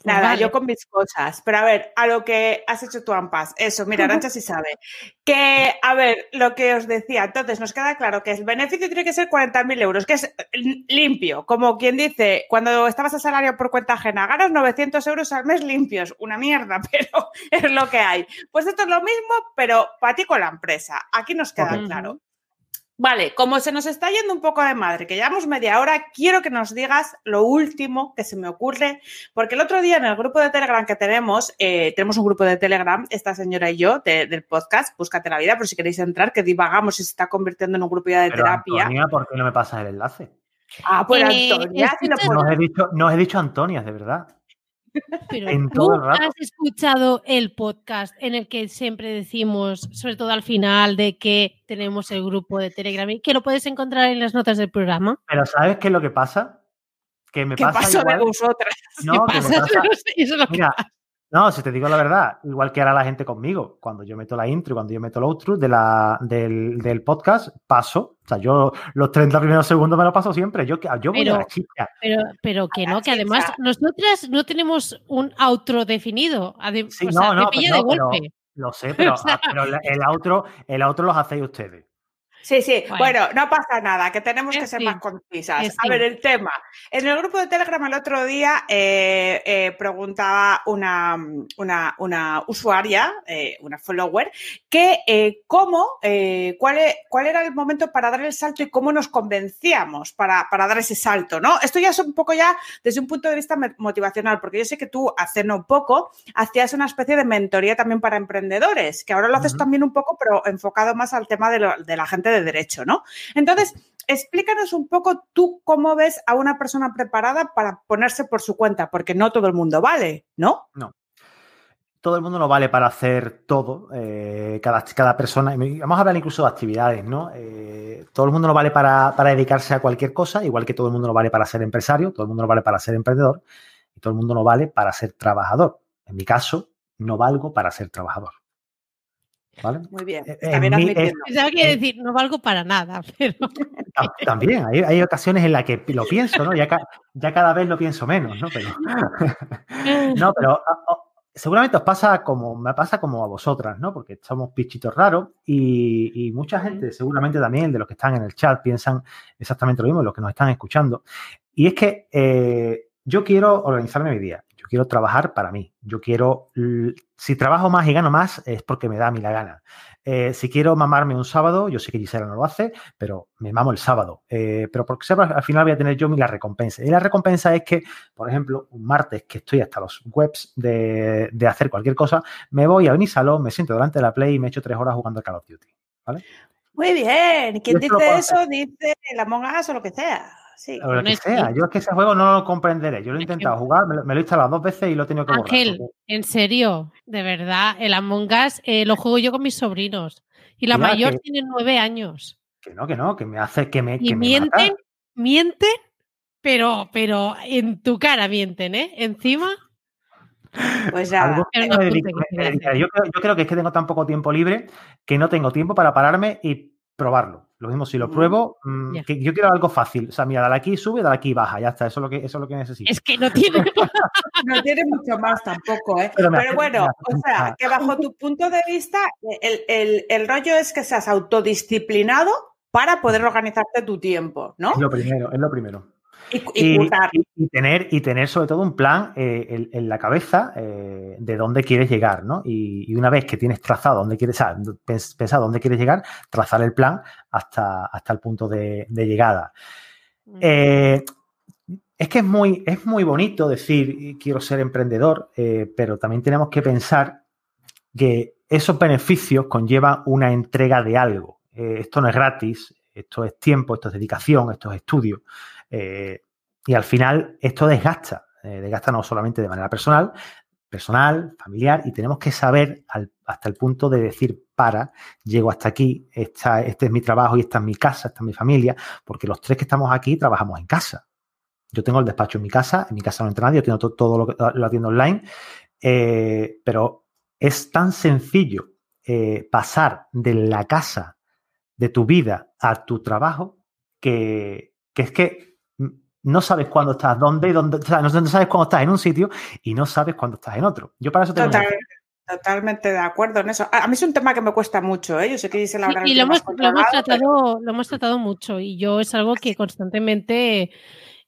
Nada, vale. yo con mis cosas. Pero a ver, a lo que has hecho tú, Ampas. Eso, mira, Arancha sí sabe. Que, a ver, lo que os decía. Entonces, nos queda claro que el beneficio tiene que ser 40.000 euros, que es eh, limpio. Como quien dice, cuando estabas a salario por cuenta ajena, ganas 900 euros al mes limpios. Una mierda, pero es lo que hay. Pues esto es lo mismo, pero para ti con la empresa. Aquí nos queda claro. Vale, como se nos está yendo un poco de madre, que llevamos media hora, quiero que nos digas lo último que se me ocurre, porque el otro día en el grupo de Telegram que tenemos, eh, tenemos un grupo de Telegram, esta señora y yo, de- del podcast, Búscate la vida, por si queréis entrar, que divagamos y se está convirtiendo en un grupo ya de Pero terapia. Antonia, ¿por qué no me pasas el enlace? Ah, pues Eh, Antonia, si lo No os he dicho, no os he dicho Antonia, de verdad. Pero en tú todo el rato. has escuchado el podcast en el que siempre decimos, sobre todo al final, de que tenemos el grupo de Telegram y que lo puedes encontrar en las notas del programa. Pero ¿sabes qué es lo que pasa? que me ¿Qué pasa pasó igual- de vosotras? No, que me Pasa, pasa- no sé, eso es lo que Mira, no, si te digo la verdad, igual que hará la gente conmigo, cuando yo meto la intro y cuando yo meto el outro de la, del, del podcast, paso. O sea, yo los 30 primeros segundos me lo paso siempre. Yo, yo voy Pero- a la chicha. Pero, pero que no, que además nosotras no tenemos un outro definido. Sí, o sea, no, me no, pilla no, de pero- golpe. Lo sé, pero, O sea- ah, pero el outro, el outro los hacéis ustedes. Sí, sí, Bueno. bueno, no pasa nada, que tenemos Que que ser sí, más concisas. A sí. ver, el tema. En el grupo de Telegram el otro día eh, eh, preguntaba una, una, una usuaria, eh, una follower, que cómo, cuál, e- cuál era el momento para dar el salto y cómo nos convencíamos para, para dar ese salto, ¿no? Esto ya es un poco ya desde un punto de vista motivacional, porque yo sé que tú hace no poco hacías una especie de mentoría también para emprendedores, que ahora lo haces también un poco, pero enfocado más al tema de, lo- de la gente de derecho, ¿no? Entonces, explícanos un poco tú cómo ves a una persona preparada para ponerse por su cuenta, porque no todo el mundo vale, ¿no? todo el mundo no vale para hacer todo, eh, cada, cada persona, vamos a hablar incluso de actividades, ¿no? Eh, todo el mundo no vale para, para dedicarse a cualquier cosa, igual que todo el mundo no vale para ser empresario, todo el mundo no vale para ser emprendedor, y todo el mundo no vale para ser trabajador. En mi caso, no valgo para ser trabajador. ¿Vale? Muy bien, Eh, mí admitirlo. Pensaba que eh, decir, no valgo para nada, pero Tam- También, hay, hay ocasiones en las que lo pienso, ¿no? Ya, ca- ya cada vez lo pienso menos, ¿no? Pero, no, pero a- a- seguramente os pasa como, me pasa como a vosotras, ¿no? Porque somos pichitos raros y, y mucha gente, seguramente también de los que están en el chat, piensan exactamente lo mismo, los que nos están escuchando. Y es que eh, yo quiero organizarme mi día, quiero trabajar para mí, yo quiero, si trabajo más y gano más es porque me da a mí la gana. Eh, si quiero mamarme un sábado, yo sé que Gisela no lo hace, pero me mamo el sábado. Eh, pero porque sepa, al final voy a tener yo mi la recompensa. Y la recompensa es que, por ejemplo, un martes que estoy hasta los webs de, de hacer cualquier cosa, me voy a mi salón, me siento delante de la Play y me echo tres horas jugando a Call of Duty. Muy bien, lo dice eso dice el Among Us o lo que sea. Sí. O lo que sea. Yo es que ese juego no lo comprenderé. Yo lo he intentado jugar, me lo, me lo he instalado dos veces y lo he tenido que borrar. Ángel, porque- en serio, de verdad, el Among Us eh, lo juego yo con mis sobrinos. Y la Mira mayor que- tiene nueve años. Que no, que no, que me hace que me. Y que me mienten, mata. mienten, pero, pero en tu cara mienten, ¿eh? Encima. Pues me me hacer. yo, creo, yo creo que es que tengo tan poco tiempo libre que no tengo tiempo para pararme y probarlo. Lo mismo, si lo pruebo, mm, que yo quiero algo fácil. O sea, mira, dale aquí, sube, dale aquí, baja. Ya está, eso es lo que, eso es lo que necesito. Es que no tiene. No tiene mucho más tampoco, ¿eh? Pero me Pero hace- bueno, me o sea, que bajo tu punto de vista, el, el- el rollo es que seas autodisciplinado para poder organizarte tu tiempo, ¿no? Es lo primero, es lo primero. Y, y Y, currar. y- y tener, y tener sobre todo un plan eh, en, en la cabeza eh, de dónde quieres llegar, ¿no? Y, una vez que tienes trazado dónde quieres, o sea, pensado dónde quieres llegar, trazar el plan hasta, hasta el punto de, de llegada. Eh, es que es muy, es muy bonito decir quiero ser emprendedor, pero también tenemos que pensar que esos beneficios conllevan una entrega de algo. Esto no es gratis, esto es tiempo, esto es dedicación, esto es estudio. Eh, y al final esto desgasta, eh, desgasta no solamente de manera personal, personal, familiar, y tenemos que saber hasta el punto de decir, para, llego hasta aquí, esta- este es mi trabajo y esta es mi casa, esta es mi familia, porque los tres que estamos aquí trabajamos en casa. Yo tengo el despacho en mi casa, en mi casa no entra nadie, yo tengo to- todo, lo, que, lo atiendo online, eh, pero es tan sencillo pasar de la casa de tu vida a tu trabajo que, que es que no sabes cuándo estás, dónde, dónde, o sea, no, sabes cuándo estás en un sitio y no sabes cuándo estás en otro. Yo para eso tengo Total- totalmente de acuerdo en eso. A a mí es un tema que me cuesta mucho, ¿eh? Yo sé que dice la Sí, verdad. y lo hemos, lo, hemos tratado, lo hemos tratado mucho y yo es algo que constantemente,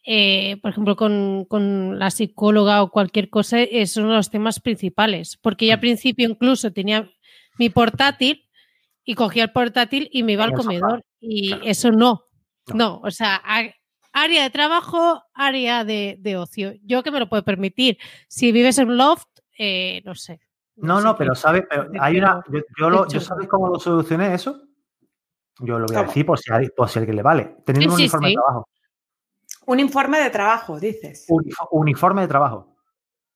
eh, por ejemplo, con, con la psicóloga o cualquier cosa, es uno de los temas principales. Porque yo al Mm. principio incluso tenía mi portátil y cogía el portátil y me iba al comedor. Y claro. eso no, No. no. O sea, área de trabajo, área de, de ocio. Yo que me lo puedo permitir. Si vives en un loft, eh, no sé. No, sé no, pero sabes, pero hay una. Yo, yo lo- yo hecho. sabes cómo lo solucioné eso. Yo lo voy a decir por si, a- por si a alguien le vale. Teniendo Sí, un sí, uniforme sí. de trabajo. Un informe de trabajo, dices. Unif- uniforme de trabajo.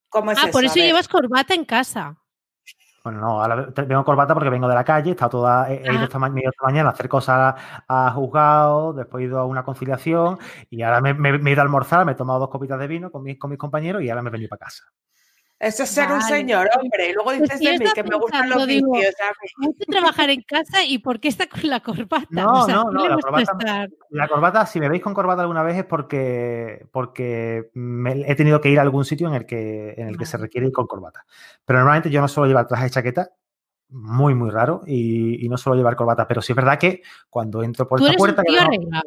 ¿Cómo es Ah, por eso llevas corbata en casa. Bueno, no, ahora vengo corbata porque vengo de la calle, toda, he, he ido esta, ma- me he ido esta mañana a hacer cosas a juzgado, después he ido a una conciliación y ahora me, me- me he ido a almorzar, me he tomado dos copitas de vino con mis, con mis compañeros y ahora me he venido para casa. Eso es ser un señor, hombre. Y luego Pues dices de mí que me gustan los digo, vicios. Mucho trabajar en casa y ¿por qué está con la corbata? No, O sea, no, ¿qué no, la corbata-? La corbata, si me veis con corbata alguna vez es porque, porque me- he tenido que ir a algún sitio en el que, en el que se requiere ir con corbata. Pero normalmente yo no suelo llevar traje de chaqueta, muy, muy raro, y, y no suelo llevar corbata. Pero sí es verdad que cuando entro por Tú esta eres puerta, tío no-.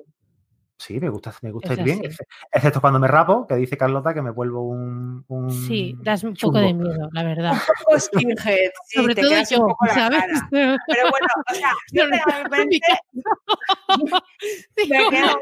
Sí, me gusta, me gusta Es ir bien, así. excepto cuando me rapo, que dice Carlota que me vuelvo un. un Sí, das un chungo. poco de miedo, la verdad. poco skinhead, sí, Sobre te todo quedas un yo, poco la ¿sabes? cara. Pero bueno, o sea, yo Sí, Me no, queda-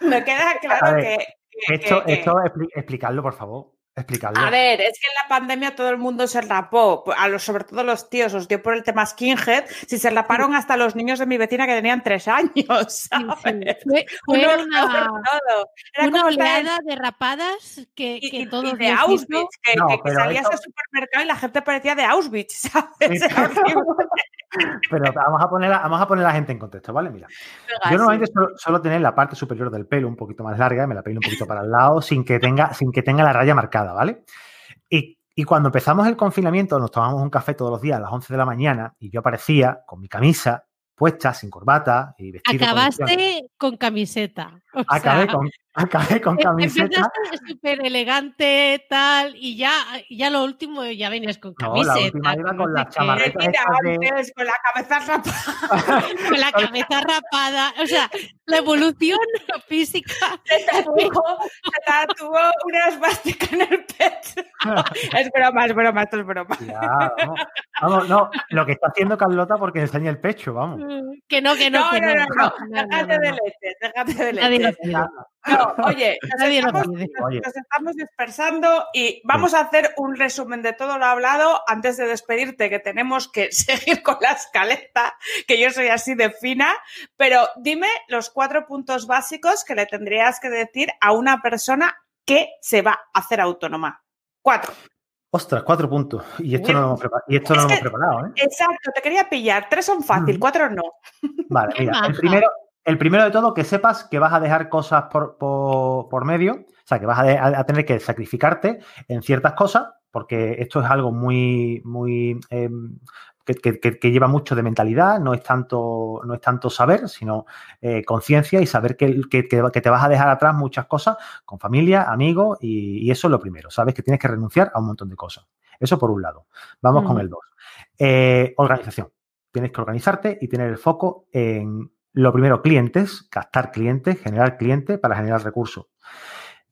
me queda claro ver, que, que- Esto, que- esto expli- explicarlo, por favor. Explicarlo. A ver, es que en la pandemia todo el mundo se rapó, a los, sobre todo los tíos, os dio por el tema skinhead, si se raparon hasta los niños de mi vecina que tenían tres años, sí, ¿sabes? sí. Fue, Un fue una, todo. Era una oleada de rapadas que, y, que y- todos y de Auschwitz, que, No, que- que salías esto- al supermercado y la gente parecía de Auschwitz, ¿sabes? Pero vamos a, poner a, vamos a poner a la gente en contexto, ¿vale? Mira. Yo normalmente suelo, suelo tener la parte superior del pelo un poquito más larga, me la peino un poquito para el lado, sin que tenga, sin que tenga la raya marcada, ¿vale? Y, y cuando empezamos el confinamiento, nos tomábamos un café todos los días a las 11 de la mañana y yo aparecía con mi camisa puesta, sin corbata y vestido. con. Acabaste con camiseta. Acabé sea, con, acabé con em- camiseta. Empezaste súper elegante, tal, y ya, ya lo último ya venías con No, la camiseta. última iba con las chamarretas. De- con la cabeza rapada, Con la cabeza rapada. O sea, la evolución física. se tatuó, se tatuó una esvástica en el pecho. Es broma, es broma, esto es broma. Ya, vamos, vamos, no, lo que está haciendo Carlota porque enseña el pecho, vamos. Que no, que no, No, que no, no, no, no, no, déjate no, de no. leches, déjate de leches. No, oye, nos estamos, pide. nos- Oye. nos estamos dispersando y vamos a hacer un resumen de todo lo hablado antes de despedirte, que tenemos que seguir con la escaleta, que yo soy así de fina, pero dime los cuatro puntos básicos que le tendrías que decir a una persona que se va a hacer autónoma. Cuatro. Ostras, cuatro puntos. Y esto no lo hemos, prepa- y esto no lo hemos que- preparado, ¿eh? Exacto, te quería pillar. Tres son fácil, Mm. cuatro no. Vale, mira, el primero, el primero de todo, que sepas que vas a dejar cosas por, por- por medio, o sea, que vas a, de- a tener que sacrificarte en ciertas cosas, porque esto es algo muy, muy, em, que, que- lleva mucho de mentalidad, no es tanto, no es tanto saber, sino eh, conciencia y saber que, que- te vas a dejar atrás muchas cosas con familia, amigos, y, y eso es lo primero, sabes que tienes que renunciar a un montón de cosas. Eso por un lado. Vamos con Mm. el dos. Eh, organización tienes que organizarte y tener el foco en lo primero, clientes, captar clientes, generar clientes para generar recursos.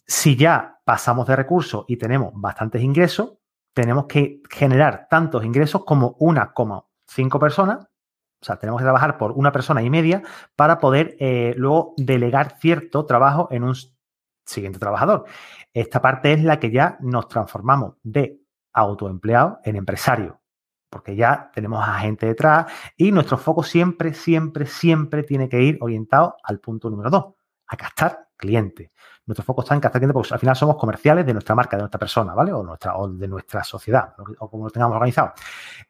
Si ya pasamos de recursos y tenemos bastantes ingresos, tenemos que generar tantos ingresos como 1,5 personas. O sea, tenemos que trabajar por una persona y media para poder eh, luego delegar cierto trabajo en un siguiente trabajador. Esta parte es la que ya nos transformamos de autoempleado en empresario, porque ya tenemos a gente detrás y nuestro foco siempre, siempre, siempre tiene que ir orientado al punto número dos, a captar clientes. Nuestro foco está en captar clientes porque al final somos comerciales de nuestra marca, de nuestra persona, ¿vale? O, nuestra, o de nuestra sociedad, o como lo tengamos organizado.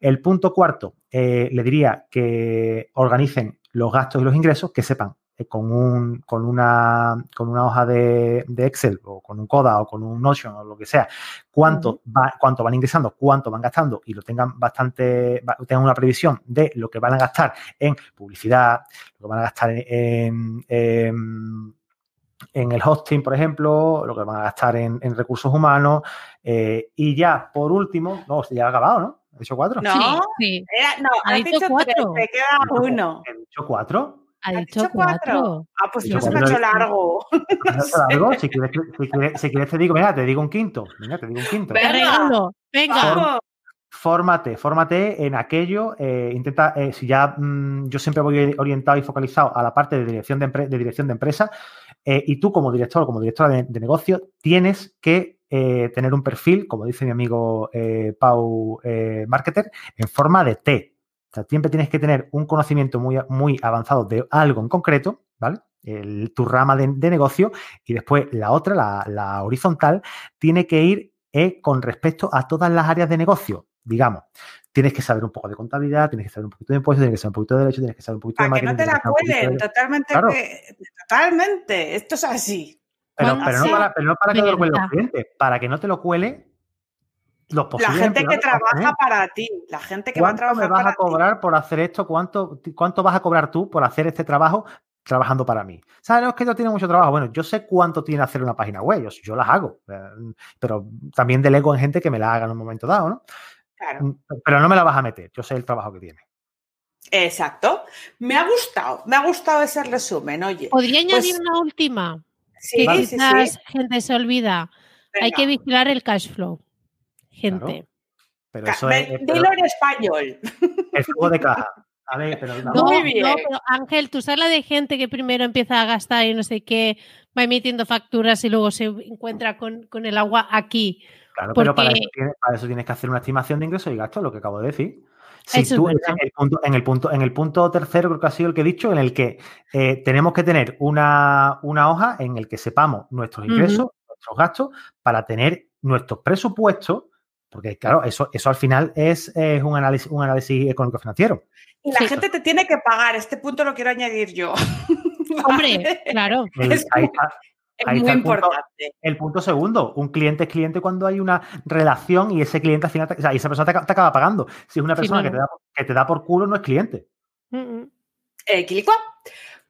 El punto cuarto, eh, le diría que organicen los gastos y los ingresos, que sepan con, un, con, una, con una hoja de, de Excel o con un Coda o con un Notion o lo que sea, cuánto, va, cuánto van ingresando, cuánto van gastando y lo tengan bastante, tengan una previsión de lo que van a gastar en publicidad, lo que van a gastar en, en, en el hosting, por ejemplo, lo que van a gastar en, en recursos humanos. eh, y ya, por último, no, ya ha acabado, ¿no? ¿He dicho cuatro? No. Sí, sí. Era- no, Ha has dicho dicho tres, cuatro. te queda No, uno. ¿He dicho cuatro? Ha ¿Has dicho cuatro. Ah, pues no se me ha hecho largo. Si quieres, si, quieres, si quieres te digo, venga, te digo un quinto. Venga, te digo un quinto. Te Venga. regalo. Venga. Fórmate, fórmate en aquello. eh, intenta, eh, si ya mm, yo siempre voy orientado y focalizado a la parte de dirección de, empre- de dirección de empresa, eh, y tú como director o como directora de, de negocio tienes que eh, tener un perfil, como dice mi amigo eh, Pau eh, Marketer, en forma de T. O sea, siempre tienes que tener un conocimiento muy, muy avanzado de algo en concreto, ¿vale? El- tu rama de, de negocio y después la otra, la, la horizontal, tiene que ir eh, con respecto a todas las áreas de negocio. Digamos, tienes que saber un poco de contabilidad, tienes que saber un poquito de impuestos, tienes que saber un poquito de derecho, tienes que saber un poquito Para de que no marketing. te la que cuelen, totalmente. Claro. que- totalmente. Esto es así. Pero, pero no para, pero no para que te lo cuelen los clientes, para que no te lo cuele los La posibles gente que a trabaja para ti, la gente que va a ¿Cuánto trabajar me vas para a cobrar por hacer esto? ¿Cuánto, ¿Cuánto vas a cobrar tú por hacer este trabajo trabajando para mí? ¿Sabes? No es que yo tiene mucho trabajo. Bueno, yo sé cuánto tiene hacer una página web, yo, yo las hago, eh, pero también delego en gente que me la haga en un momento dado, ¿no? ti. Claro. Pero no me la vas a meter, yo sé el trabajo que tiene. Exacto. Me ha gustado, me ha gustado ese resumen, oye. Podría añadir Pues- una última, Sí, que sí, sí. quizás gente se olvida. Hay que vigilar el cash flow. Gente. Pero Ca- eso es, es- Dilo en español. el flujo de caja. A ver, pero No, Muy no, bien. pero Ángel, tú sabes la de gente que primero empieza a gastar y no sé qué, va emitiendo facturas y luego se encuentra con, con el agua aquí. Claro, pero para eso, tienes, para eso tienes que hacer una estimación de ingresos y gastos, lo que acabo de decir. Si Eso es tú, en, el punto, en, el punto, en el punto tercero, creo que ha sido el que he dicho, en el que eh, tenemos que tener una, una hoja en el que sepamos nuestros ingresos, nuestros gastos, para tener nuestros presupuestos, porque claro, eso, eso al final es, es un, análisis, un análisis económico-financiero. Y la Sí. gente te tiene que pagar. Este punto lo quiero añadir yo. Hombre, ¿Vale? claro. El- Es ahí muy- está, Es ahí muy está el punto. importante. El punto segundo, un cliente es cliente cuando hay una relación y ese cliente al final, te- o sea, y esa persona te, ac- te acaba pagando. Si es una persona que, te da, que te da por culo, no es cliente. Mm, mm. Eh,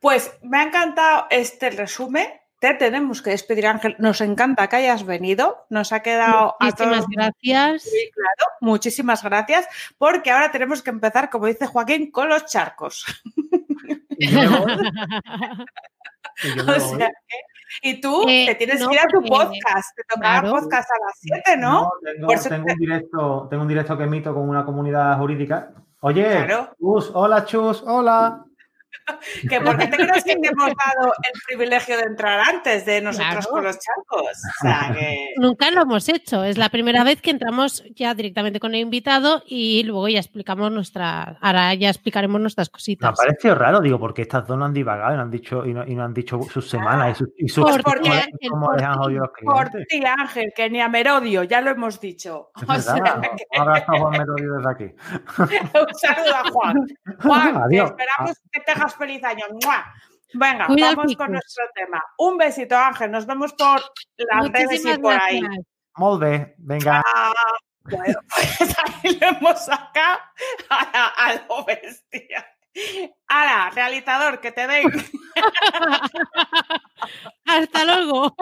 Pues me ha encantado este resumen. Te tenemos que despedir, Ángel. Nos encanta que hayas venido. Nos ha quedado a Muchísimas todos gracias. muy claro. Muchísimas gracias. Porque ahora tenemos que empezar, como dice Joaquín, con los charcos. Y yo me voy, y yo me O voy. sea que- y tú Eh, te tienes no, que ir a tu porque- podcast. Te tocará claro. podcast a las 7, ¿no? tengo, Por eso tengo te- un directo, tengo un directo que emito con una comunidad jurídica. Oye, Claro. Chus, hola Chus, hola. Que porque te crees que te hemos dado el privilegio de entrar antes de nosotros Claro. con los charcos. O sea que. Nunca lo hemos hecho. Es la primera vez que entramos ya directamente con el invitado y luego ya explicamos nuestra. Ahora ya explicaremos nuestras Me ha cositas. parecido raro, digo, porque estas dos no han divagado y no han dicho, y no, y no han dicho sus semanas y sus, y sus porque, Ángel, por ti, Por Ángel, que ni a Merodio, ya lo hemos dicho. O sea, Un abrazo a Juan Merodio desde aquí. un saludo a Juan. Juan, te Adiós. esperamos que tengas feliz año. ¡Mua! Venga, Cuida vamos con nuestro tema. Un besito, Ángel. Nos vemos por las redes y Muchísimas por ahí. gracias. Molt bé, venga. Ah, bueno, pues ahí lo hemos sacado a, la- a lo bestia. Ahora, realizador, que te den. Hasta luego.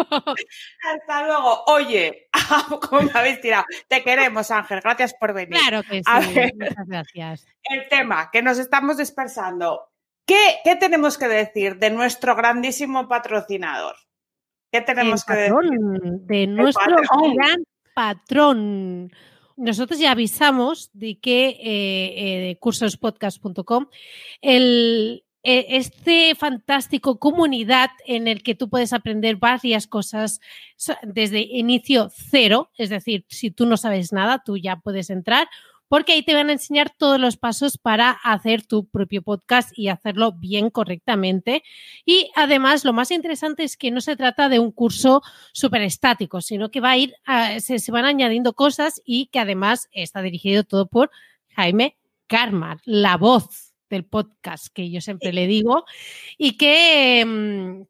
Hasta luego. Oye, ¿cómo me habéis tirado? Te queremos, Ángel. Gracias por venir. Claro que A sí. ver. Muchas gracias. El tema, que nos estamos dispersando. ¿Qué, qué tenemos que decir de nuestro grandísimo patrocinador? ¿Qué tenemos que decir? de nuestro patrón. gran patrón. Nosotros ya avisamos de que eh, eh, de cursospodcast.com el, eh, este fantástico comunidad en el que tú puedes aprender varias cosas desde inicio cero, es decir, si tú no sabes nada, tú ya puedes entrar porque ahí te van a enseñar todos los pasos para hacer tu propio podcast y hacerlo bien correctamente. Y además, lo más interesante es que no se trata de un curso súper estático, sino que va a ir, a- se, se van añadiendo cosas y que además está dirigido todo por Jaime Carmar, la voz del podcast que yo siempre le digo y que mm,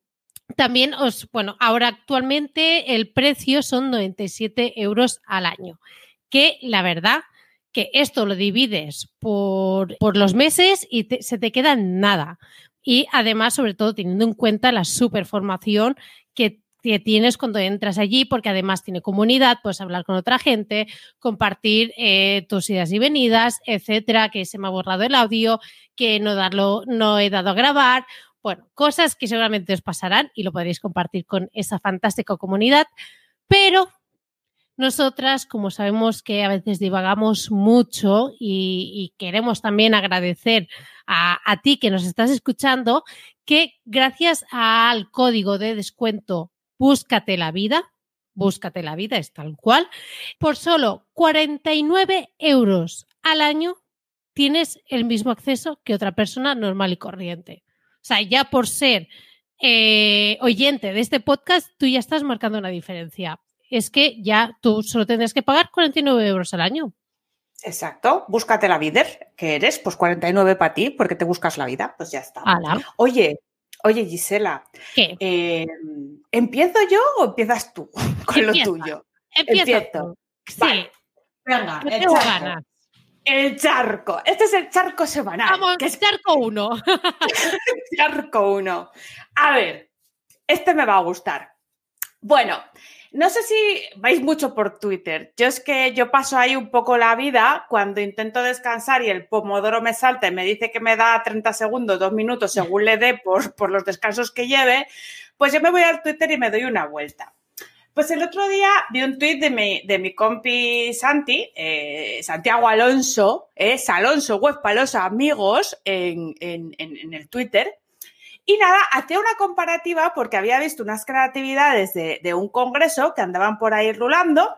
también os, bueno, ahora actualmente el precio son 97 euros al año, que la verdad que esto lo divides por, por los meses y te- se te queda nada. Y además, sobre todo, teniendo en cuenta la superformación que, que tienes cuando entras allí, porque además tiene comunidad, puedes hablar con otra gente, compartir eh, tus ideas y venidas, etcétera, que se me ha borrado el audio, que no, darlo, no he dado a grabar. Bueno, cosas que seguramente os pasarán y lo podréis compartir con esa fantástica comunidad, pero nosotras, como sabemos que a veces divagamos mucho y, queremos también agradecer a, a, ti que nos estás escuchando, que gracias al código de descuento Búscate la vida, Búscate la vida es tal cual, por solo 49 euros al año tienes el mismo acceso que otra persona normal y corriente. O sea, ya por ser eh, oyente de este podcast, tú ya estás marcando una diferencia es que ya tú solo tendrás que pagar 49 euros al año. Exacto, búscate la vida, que eres, pues 49 para ti, porque te buscas la vida, pues ya está. Ala. Oye, oye Gisela, ¿Qué? eh, ¿empiezo yo o empiezas tú con Empieza. lo tuyo? Empiezo. tú. Sí, Vale. Venga, el charco. ganas. El charco. Este es el charco semanal. Vamos, que es charco uno. charco uno. A ver, este me va a gustar. Bueno, no sé si vais mucho por Twitter. Yo es que yo paso ahí un poco la vida cuando intento descansar y el pomodoro me salta y me dice que me da 30 segundos, dos minutos, según le dé por, por los descansos que lleve, pues yo me voy al Twitter y me doy una vuelta. Pues el otro día vi un tuit de mi, de mi compi Santi, eh, Santiago Alonso, es Alonso Web para los amigos en, en- en- en el Twitter. Y nada, hacía una comparativa porque había visto unas creatividades de, un congreso que andaban por ahí rulando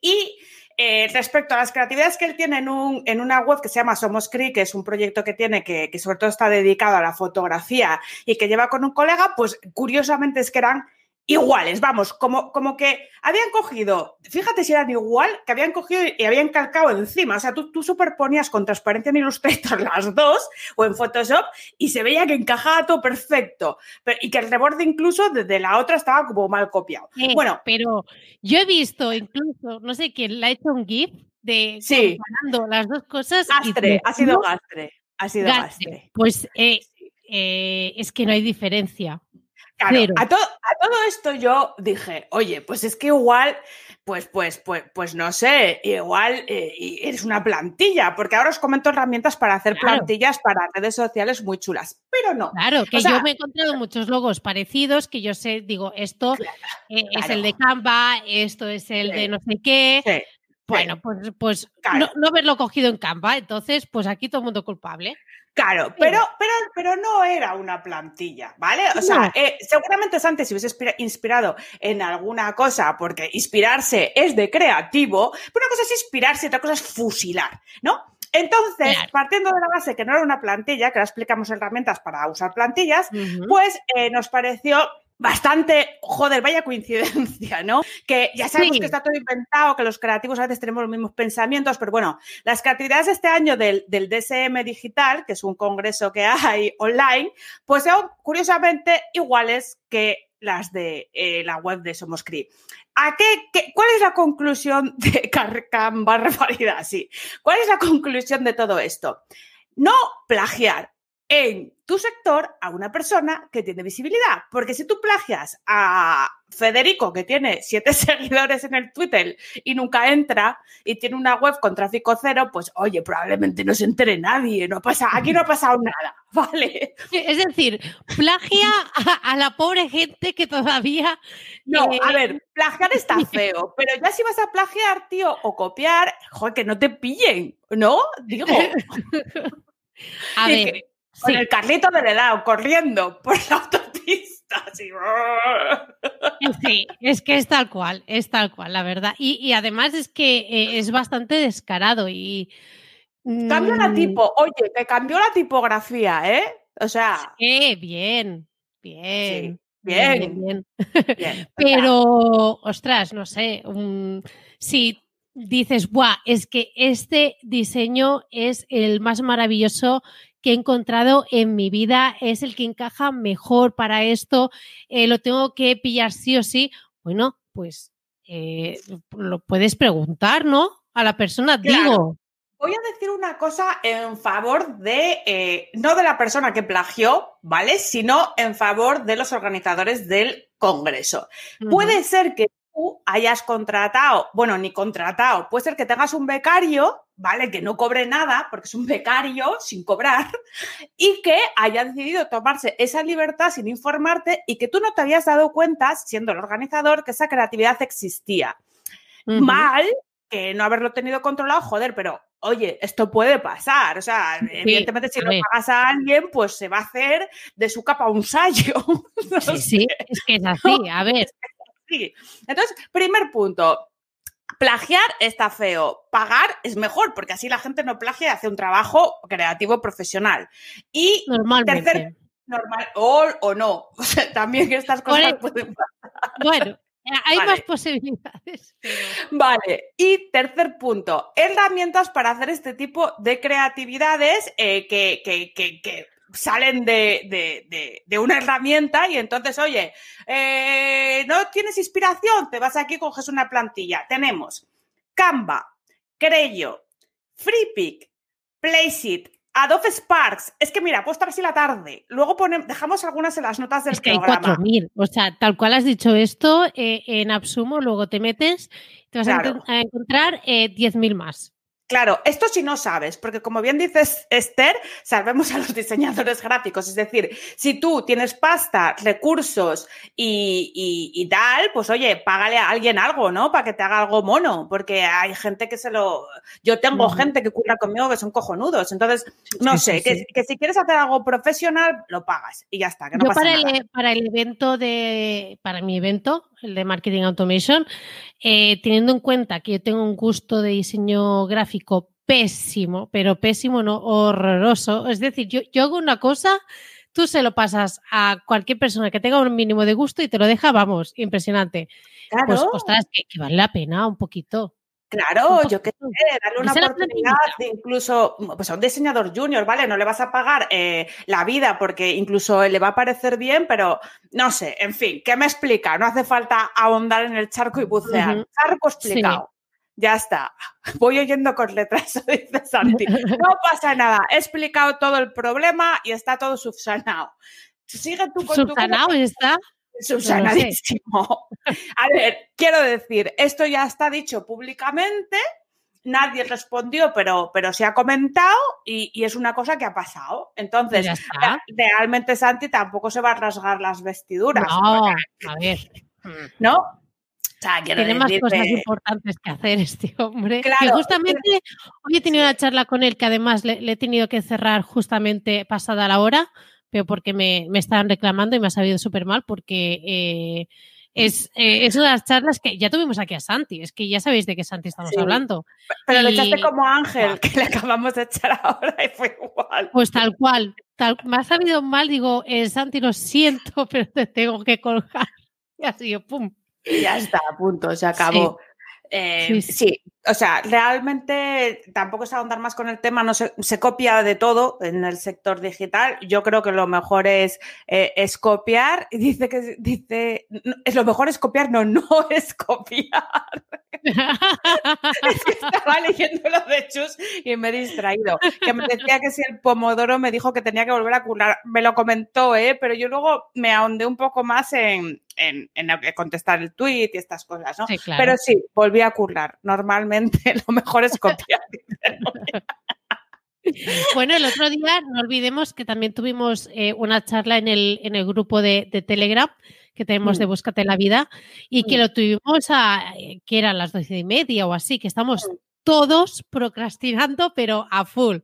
y eh, respecto a las creatividades que él tiene en, un- en una web que se llama Somos Cri, que es un proyecto que tiene que, que sobre todo está dedicado a la fotografía y que lleva con un colega, pues curiosamente es que eran iguales, vamos, como, como que habían cogido, fíjate si eran igual, que habían cogido y habían calcado encima, o sea, tú, tú superponías con transparencia en Illustrator las dos o en Photoshop y se veía que encajaba todo perfecto, pero- y que el reborde incluso desde la otra estaba como mal copiado. Eh, Bueno. pero yo he visto incluso, no sé quién le ha hecho un GIF de Sí. comparando las dos cosas. Gastre, ha sido gastre, ha sido gastre. gastre. Pues eh, eh, es que no hay diferencia. Claro, a, to- a todo esto yo dije, oye, pues es que igual, pues, pues, pues, pues no sé, igual eh, eres una plantilla, porque ahora os comento herramientas para hacer Claro. plantillas para redes sociales muy chulas, pero no. Claro, que O sea- yo me he encontrado muchos logos parecidos que yo sé, digo, esto Claro, eh, es el de Canva, esto es el Sí. de no sé qué. Sí, Bueno, pues, pues no, no haberlo cogido en Canva, entonces, pues aquí todo el mundo culpable. Claro, pero, pero, pero no era una plantilla, ¿vale? O sea, eh, seguramente antes si hubiese inspira- inspirado en alguna cosa, porque inspirarse es de creativo, pero una cosa es inspirarse y otra cosa es fusilar, ¿no? Entonces, Claro. partiendo de la base que no era una plantilla, que ahora explicamos herramientas para usar plantillas, pues eh, nos pareció bastante, joder, vaya coincidencia, ¿no? Que ya sabemos Sí. que está todo inventado, que los creativos a veces tenemos los mismos pensamientos, pero bueno, las creatividades de este año del, del DSM Digital, que es un congreso que hay online, pues son curiosamente iguales que las de eh, la web de Somos Cri. ¿A qué, qué- ¿Cuál es la conclusión de Carcam barra validad? Sí. ¿Cuál es la conclusión de todo esto? No plagiar en tu sector a una persona que tiene visibilidad. Porque si tú plagias a Federico, que tiene siete seguidores en el Twitter y nunca entra y tiene una web con tráfico cero, pues oye, probablemente no se entere nadie. No pasa, aquí no ha pasado nada, ¿vale? Es decir, plagia a, a la pobre gente que todavía. No, eh, a ver, plagiar está feo, pero ya si vas a plagiar, tío, o copiar, joder, que no te pillen, ¿no? Digo, A ver, con sí, el carrito del helado, corriendo por la autopista, así. sí, es que es tal cual, es tal cual, la verdad. Y, y además es que eh, es bastante descarado y. Cambio la mm, tipo, oye, que cambió la tipografía, ¿eh? O sea, Eh, bien, bien. Sí, bien. bien. Pero, ostras, no sé, mm, si dices, ¡buah! Es que este diseño es el más maravilloso que he encontrado en mi vida, es el que encaja mejor para esto, eh, lo tengo que pillar sí o sí. Bueno, pues eh, lo puedes preguntar, ¿no? A la persona, Claro. digo. Voy a decir una cosa en favor de, eh, no de la persona que plagió, ¿vale? Sino en favor de los organizadores del Congreso. Puede ser que tú hayas contratado, bueno, ni contratado, puede ser que tengas un becario, ¿vale? Que no cobre nada, porque es un becario sin cobrar, y que haya decidido tomarse esa libertad sin informarte y que tú no te habías dado cuenta, siendo el organizador, que esa creatividad existía. Mal que no haberlo tenido controlado, joder, pero oye, esto puede pasar. O sea, evidentemente, si lo pagas a alguien, pues se va a hacer de su capa un. No Sí, sé. sí, es que es así. A ver, Sí. Entonces, primer punto. Plagiar está feo. Pagar es mejor, porque así la gente no plagia y hace un trabajo creativo profesional. Y normalmente. tercer normal, o, o no. O sea, también estas cosas el- pueden pasar. Bueno, hay Vale. más posibilidades. pero- Vale, y tercer punto, herramientas para hacer este tipo de creatividades eh, que, que- que- que salen de, de- de- de una herramienta y entonces, oye, eh, no tienes inspiración, te vas aquí y coges una plantilla. Tenemos Canva, Crello, FreePic, Placeit, Adobe Sparks. Es que mira, puedo estar así la tarde. Luego ponemos, dejamos algunas en las notas del Es que hay programa. 4.000. O sea, tal cual has dicho esto, eh, en Absumo luego te metes, te vas Claro. a, encontrar eh, 10.000 más. Claro, esto si no sabes, porque como bien dices Esther, salvemos a los diseñadores gráficos. Es decir, si tú tienes pasta, recursos y, y- y tal, pues oye, págale a alguien algo, ¿no? Para que te haga algo mono, porque hay gente que se lo... Yo tengo gente que curra conmigo que son cojonudos. Entonces, no Sí, sé, sí, que, sí. que si quieres hacer algo profesional, lo pagas y ya está, que no Yo pasa para nada. el, para el evento de, para mi evento, el de Marketing Automation, eh, teniendo en cuenta que yo tengo un gusto de diseño gráfico pésimo, pero pésimo, no horroroso. Es decir, yo, yo hago una cosa, tú se lo pasas a cualquier persona que tenga un mínimo de gusto y te lo deja, vamos, impresionante. Claro, Pues, ostras, que, que vale la pena un poquito. Claro, yo qué sé, darle una oportunidad de incluso pues a un diseñador junior, ¿vale? No le vas a pagar eh, la vida porque incluso le va a parecer bien, pero no sé, en fin, ¿qué me explica? No hace falta ahondar en el charco y bucear. Charco explicado. Ya está. Voy oyendo con retraso, dice Santi. No pasa nada. He explicado todo el problema y está todo subsanado. Sigue tú con tu Subsanado está. Subsanadísimo. A ver, quiero decir, esto ya está dicho públicamente, nadie respondió, pero, pero se ha comentado y, y es una cosa que ha pasado. Entonces, realmente Santi tampoco se va a rasgar las vestiduras, No, a ver. ¿no? O sea, quiero Tiene más cosas que- importantes que hacer este hombre. que Claro, justamente hoy he tenido una charla con él que además le, le he tenido que cerrar justamente pasada la hora, pero porque me, me estaban reclamando y me ha sabido súper mal porque eh, es, eh, es una de las charlas que ya tuvimos aquí a Santi. Es que ya sabéis de qué Santi estamos Sí. hablando. Pero lo y- echaste como Ángel, que le acabamos de echar ahora y fue igual. Pues tal cual. Tal, me ha sabido mal, digo, eh, Santi, lo siento, pero te tengo que colgar. Y así yo, pum. Y ya está, punto, se acabó. Eh, sí, sí. O sea, realmente tampoco es ahondar más con el tema, no se, se copia de todo en el sector digital. Yo creo que lo mejor es, eh, es copiar. Y dice que dice, no, es lo mejor es copiar, no, no es copiar. Es que estaba leyendo lo de Chus y me he distraído. Que me decía que si el pomodoro me dijo que tenía que volver a curar. Me lo comentó, ¿eh? pero yo luego me ahondé un poco más en, en, en contestar el tweet y estas cosas, ¿no? Sí, claro. Pero sí, volví a currar. Normalmente lo mejor es copiar. Bueno, el otro día no olvidemos que también tuvimos eh, una charla en el, en el grupo de, de Telegram que tenemos de Mm. Búscate la Vida y que Mm. lo tuvimos a eh, que eran las doce y media o así, que estamos Mm. todos procrastinando, pero a full.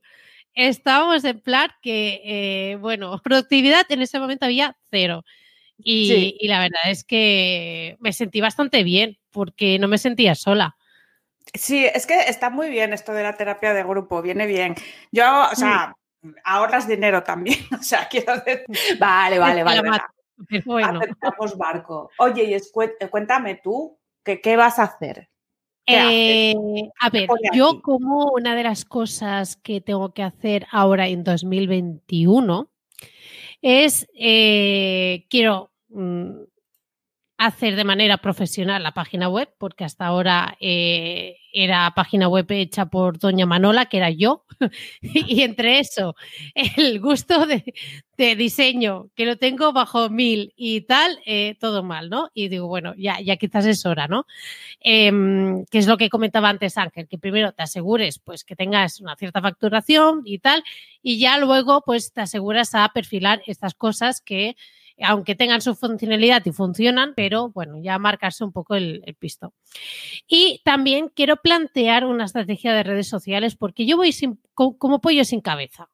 Estábamos en plan que, eh, bueno, productividad en ese momento había cero. Y, Sí. y la verdad es que me sentí bastante bien porque no me sentía sola. Sí, es que está muy bien esto de la terapia de grupo, viene bien. Yo, o sea, ahorras dinero también. O sea, quiero decir. Vale, vale, vale. bueno. Aceptamos barco. Oye, y cué- cuéntame tú, ¿qué vas a hacer? Eh, a ver, yo como una de las cosas que tengo que hacer ahora en 2021 es, eh, quiero mm, hacer de manera profesional la página web, porque hasta ahora eh, era página web hecha por Doña Manola, que era yo, y entre eso, el gusto de, diseño, que lo tengo bajo mil y tal, eh, todo mal, ¿no? Y digo, bueno, ya, ya quizás es hora, ¿no? Em, que es lo que comentaba antes Ángel, que primero te asegures pues que tengas una cierta facturación y tal, y ya luego pues te aseguras a perfilar estas cosas que aunque tengan su funcionalidad y funcionan, pero bueno, ya marcarse un poco el, pisto. Y también quiero plantear una estrategia de redes sociales porque yo voy sin, co- como pollo sin cabeza.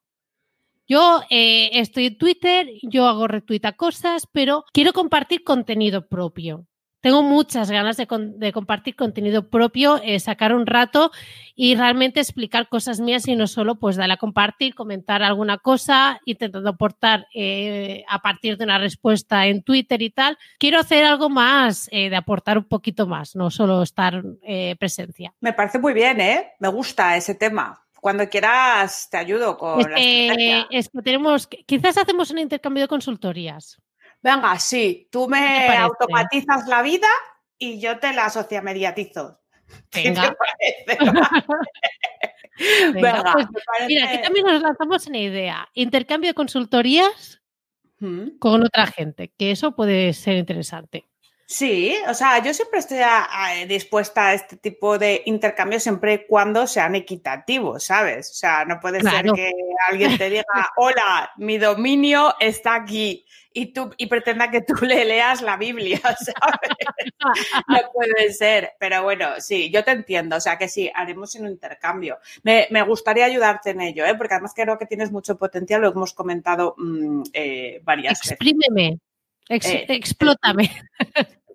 Yo eh, estoy en Twitter, yo hago retweet a cosas, pero quiero compartir contenido propio. Tengo muchas ganas de, compartir contenido propio, eh, sacar un rato y realmente explicar cosas mías y no solo pues darle a compartir, comentar alguna cosa, intentando aportar eh, a partir de una respuesta en Twitter y tal. Quiero hacer algo más, eh, de aportar un poquito más, no solo estar presencia. Me parece muy bien, ¿eh? Me gusta ese tema. Cuando quieras te ayudo con es que, es que tenemos, quizás hacemos un intercambio de consultorías. Venga, sí, tú me automatizas la vida y yo te la sociamediatizo. Venga. ¿Qué te parece? Venga, pues, Mira, aquí también nos lanzamos una idea. Intercambio de consultorías ¿Mm? con otra gente, que eso puede ser interesante. Sí, o sea, yo siempre estoy dispuesta a este tipo de intercambios siempre y cuando sean equitativos, ¿sabes? O sea, no puede ser que alguien te diga, hola, mi dominio está aquí y, tú, y pretenda que tú le leas la Biblia, ¿sabes? no puede ser, pero bueno, sí, yo te entiendo, o sea que sí, haremos un intercambio. Me, gustaría ayudarte en ello, ¿eh? porque además creo que tienes mucho potencial, lo hemos comentado mm, eh, varias veces. Exprímeme, eh, explótame.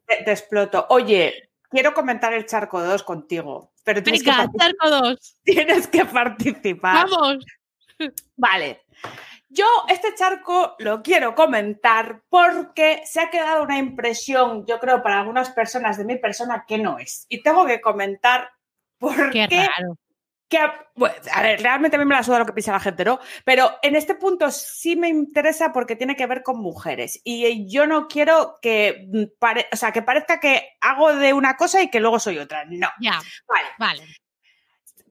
Te, exploto. Oye, quiero comentar el Charco 2 contigo. Pero tienes Venga, Charco 2. Tienes que participar. Vamos. Vale. Yo este charco lo quiero comentar porque se ha quedado una impresión, yo creo, para algunas personas de mi persona que no es. Y tengo que comentar por qué, qué raro que, a ver, realmente a mí me la suda lo que piensa la gente, ¿no? Pero en este punto sí me interesa porque tiene que ver con mujeres. Y yo no quiero que, mm, o sea, que parezca que hago de una cosa y que luego soy otra. No. Ya. Vale. Vale.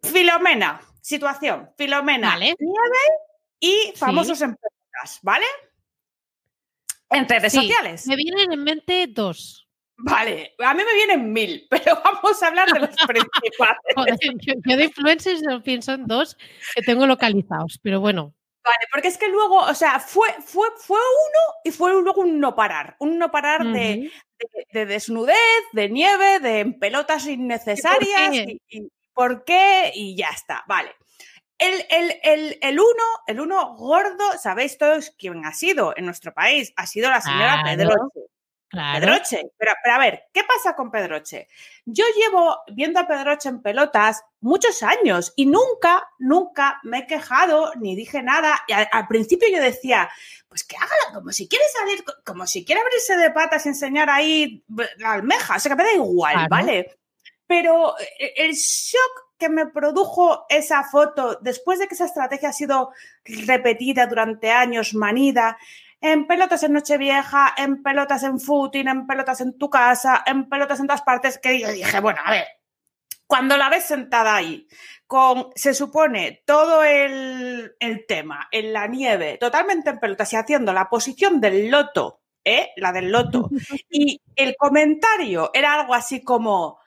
Filomena, situación. Filomena, vale. nieve y famosos en ¿vale? En redes sociales. Me vienen en mente dos. Vale, a mí me vienen mil, pero vamos a hablar de los principales. yo, de influencers no pienso en dos que tengo localizados, pero bueno. Vale, porque es que luego, o sea, fue, fue, fue uno y fue luego un no parar. Un no parar de, desnudez, de nieve, de pelotas innecesarias. ¿Y por qué? Y, ya está, vale. El, el, el, uno, el uno gordo, sabéis todos quién ha sido en nuestro país. Ha sido la señora Pedro Pedroche. Pero, a ver, ¿qué pasa con Pedroche? Yo llevo viendo a Pedroche en pelotas muchos años y nunca, nunca me he quejado ni dije nada. Y al, principio yo decía, pues que hágala como si quiere salir, como si quiere abrirse de patas y enseñar ahí la almeja. O sea, que me da igual, ¿vale? Pero eh, el shock que me produjo esa foto después de que esa estrategia ha sido repetida durante años, manida, en pelotas en Nochevieja, en pelotas en footing, en pelotas en tu casa, en pelotas en todas partes, que yo dije, bueno, a ver, cuando la ves sentada ahí, con, se supone, todo el, el tema en la nieve, totalmente en pelotas y haciendo la posición del loto, ¿eh? La del loto, y el comentario era algo así como,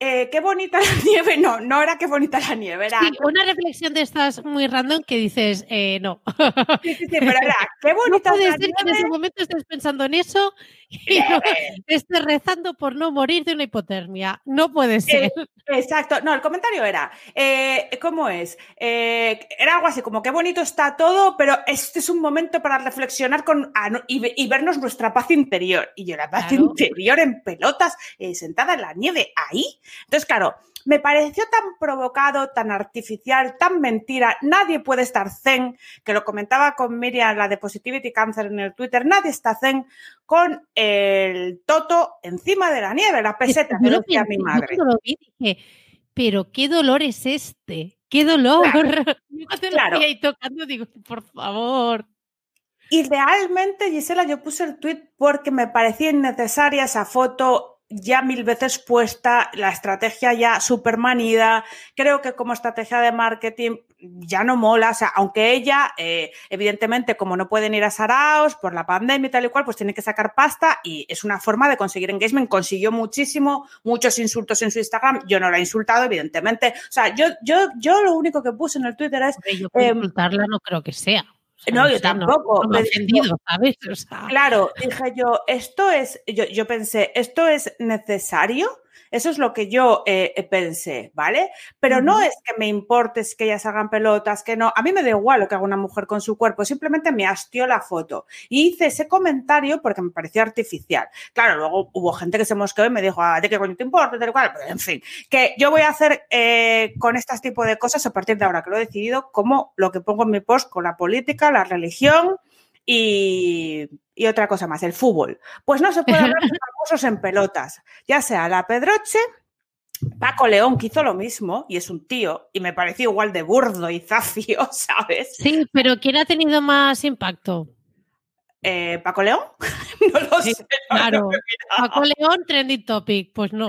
eh, qué bonita la nieve. No, no era qué bonita la nieve. Era... Sí, una reflexión de estas muy random que dices, eh, no. Sí, sí, sí, pero era, qué bonita no puede ser que en ese momento estés pensando en eso y estés rezando por no morir de una hipotermia. No puede ser. exacto. No, el comentario era, eh, ¿cómo es? era algo así como, qué bonito está todo, pero este es un momento para reflexionar con, y, vernos nuestra paz interior. Y yo, la paz interior en pelotas, sentada en la nieve, ahí. Entonces, claro, me pareció tan provocado, tan artificial, tan mentira. Nadie puede estar zen, que lo comentaba con Miriam, la de Positivity Cancer en el Twitter, nadie está zen con el toto encima de la nieve, la peseta, que decía mi madre. Yo lo vi dije, pero qué dolor es este, qué dolor. Claro. Yo ahí tocando, digo, por favor. Y realmente, Gisela, yo puse el tweet porque me parecía innecesaria esa foto ya mil veces puesta, la estrategia ya super manida, creo que como estrategia de marketing ya no mola, o sea, aunque ella, eh, evidentemente, como no pueden ir a Saraos por la pandemia y tal y cual, pues tiene que sacar pasta y es una forma de conseguir engagement, consiguió muchísimo, muchos insultos en su Instagram, yo no la he insultado, evidentemente, o sea, yo, yo, yo lo único que puse en el Twitter es... Yo em, insultarla no creo que sea no, yo tampoco. me ¿sabes? Claro, dije yo, esto es, yo, yo pensé, ¿esto es necesario? Eso es lo que yo eh, eh, pensé, ¿vale? Pero no es que me importe que ellas hagan pelotas, que no. A mí me da igual lo que haga una mujer con su cuerpo, simplemente me hastió la foto. Y hice ese comentario porque me pareció artificial. Claro, luego hubo gente que se mosqueó y me dijo, ¿a ah, qué coño te importa? Tal cual. en fin, que yo voy a hacer eh, con este tipo de cosas a partir de ahora que lo he decidido, como lo que pongo en mi post con la política, la religión y, otra cosa más, el fútbol. Pues no se puede hablar de famosos en pelotas, ya sea la Pedroche, Paco León, que hizo lo mismo, y es un tío, y me pareció igual de burdo y zafio, ¿sabes? Sí, pero ¿quién ha tenido más impacto? Eh, ¿Paco León? no lo sé. Claro. Paco León, trending topic. Pues no.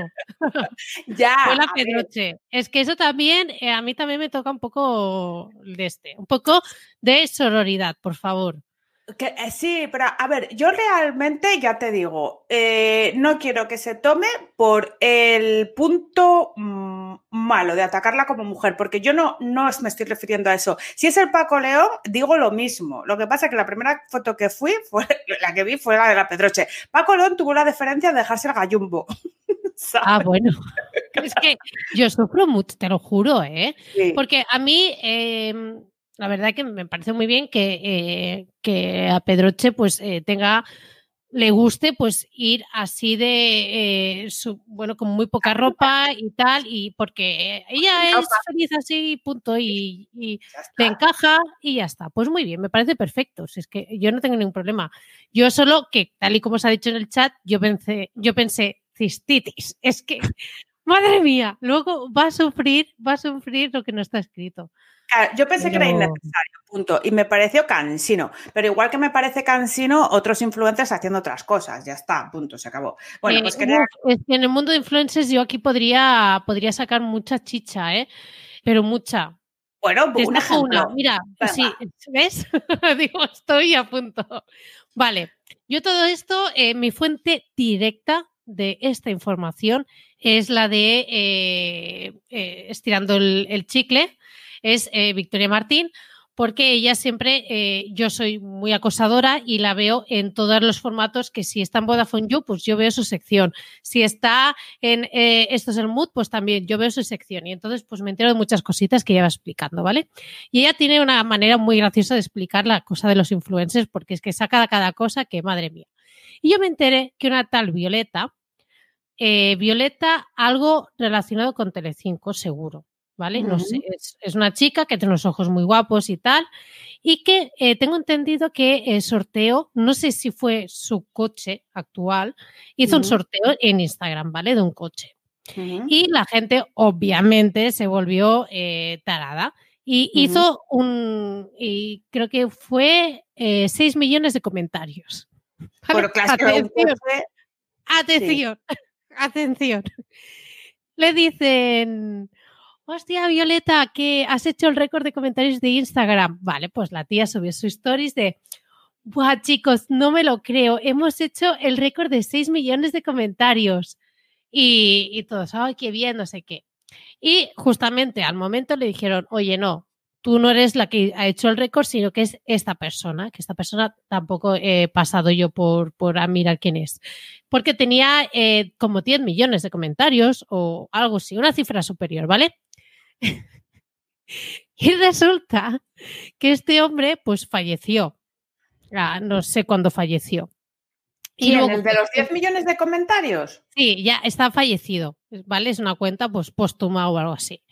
ya. Fue la Pedroche. Es que eso también, eh, a mí también me toca un poco de este. Un poco de sororidad, por favor. Eh, sí, pero a ver, yo realmente ya te digo, eh, no quiero que se tome por el punto mm, malo de atacarla como mujer, porque yo no, no me estoy refiriendo a eso. Si es el Paco León, digo lo mismo. Lo que pasa es que la primera foto que fui, fue, la que vi fue la de la Pedroche. Paco León tuvo la deferencia de dejarse el gallumbo. ah, bueno. es que yo sufro mucho, te lo juro, ¿eh? Porque a mí... Em, la verdad que me parece muy bien que, eh, que a Pedroche pues eh, tenga le guste pues ir así de eh, bueno con muy poca ropa y tal y porque ella es feliz así punto y, y le encaja y ya está. Pues muy bien me parece perfecto. Es que yo no tengo ningún problema. Yo solo que tal y como se ha dicho en el chat yo pensé yo pensé cistitis. Es que madre mía luego va a sufrir va a sufrir lo que no está escrito yo pensé que era innecesario, punto. Y me pareció cansino. Pero igual que me parece cansino, otros influencers haciendo otras cosas. Ya está, punto, se acabó. Bueno, pues Es que en el mundo de influencers yo aquí podría, podría sacar mucha chicha, ¿eh? Pero mucha. Bueno, una, una. Mira, sí, ¿ves? Digo, estoy a punto. Vale, yo todo esto, eh, mi fuente directa de esta información es la de eh, eh, estirando el, chicle es eh, Victoria Martín, porque ella siempre, eh, yo soy muy acosadora y la veo en todos los formatos que si está en Vodafone You, pues yo veo su sección. Si está en eh, Esto es el Mood, pues también yo veo su sección. Y entonces pues me entero de muchas cositas que ella va explicando, ¿vale? Y ella tiene una manera muy graciosa de explicar la cosa de los influencers, porque es que saca cada cosa que, madre mía. Y yo me enteré que una tal Violeta, Violeta, algo relacionado con Telecinco, seguro. ¿Vale? No sé, es, una chica que tiene unos ojos muy guapos y tal, y que eh, tengo entendido que el eh, sorteo, no sé si fue su coche actual, hizo un sorteo en Instagram, ¿vale? De un coche. Y la gente obviamente se volvió eh, tarada y hizo un, y creo que fue 6 millones de comentarios. atención, atención, atención. Le dicen, hostia, Violeta, que has hecho el récord de comentarios de Instagram. Vale, pues la tía subió su stories de, Buah, chicos, no me lo creo. Hemos hecho el récord de 6 millones de comentarios. Y, todos, ay, qué bien, no sé qué. Y justamente al momento le dijeron, oye, no, tú no eres la que ha hecho el récord, sino que es esta persona, que esta persona tampoco he pasado yo por, por a mirar quién es. Porque tenía eh, como 10 millones de comentarios o algo así, una cifra superior, ¿vale? Y resulta que este hombre pues falleció. Ah, no sé cuándo falleció. ¿Y el de los 10 millones de comentarios? Sí, ya está fallecido, ¿vale? Es una cuenta pues póstuma o algo así.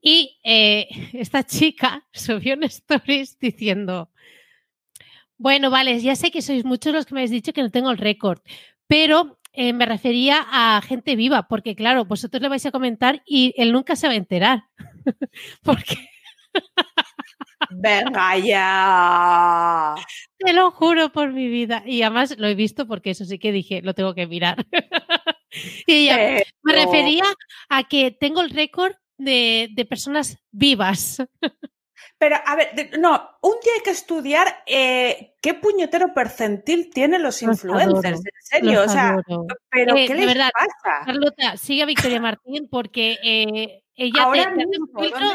Y eh, esta chica subió un stories diciendo, bueno, vale, ya sé que sois muchos los que me habéis dicho que no tengo el récord, pero eh, me refería a gente viva, porque claro, vosotros le vais a comentar y él nunca se va a enterar. porque... Venga ya. Te lo juro por mi vida. Y además lo he visto porque eso sí que dije, lo tengo que mirar. y me refería a que tengo el récord de, de personas vivas. Pero, a ver, no, un día hay que estudiar eh, qué puñetero percentil tienen los influencers, en serio. O sea, pero eh, ¿qué les verdad, pasa? Carlota, sigue a Victoria Martín porque eh, ella te, hace filtro,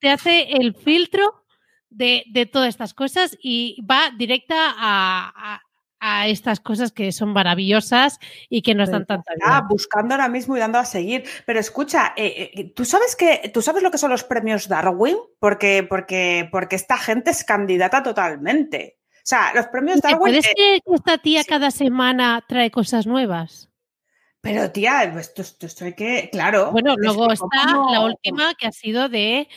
te, hace, el filtro de, de, todas estas cosas y va directa a, a estas cosas que son maravillosas y que nos dan tanta Ah, buscando ahora mismo y dando a seguir. Pero escucha, eh, eh, ¿tú sabes que tú sabes lo que son los premios Darwin? Porque, porque, porque esta gente es candidata totalmente. O sea, los premios Darwin. ¿Puedes creer que esta tía cada semana trae cosas nuevas? Pero tía, esto, esto, hay que. Claro. Bueno, luego está la última que ha sido de,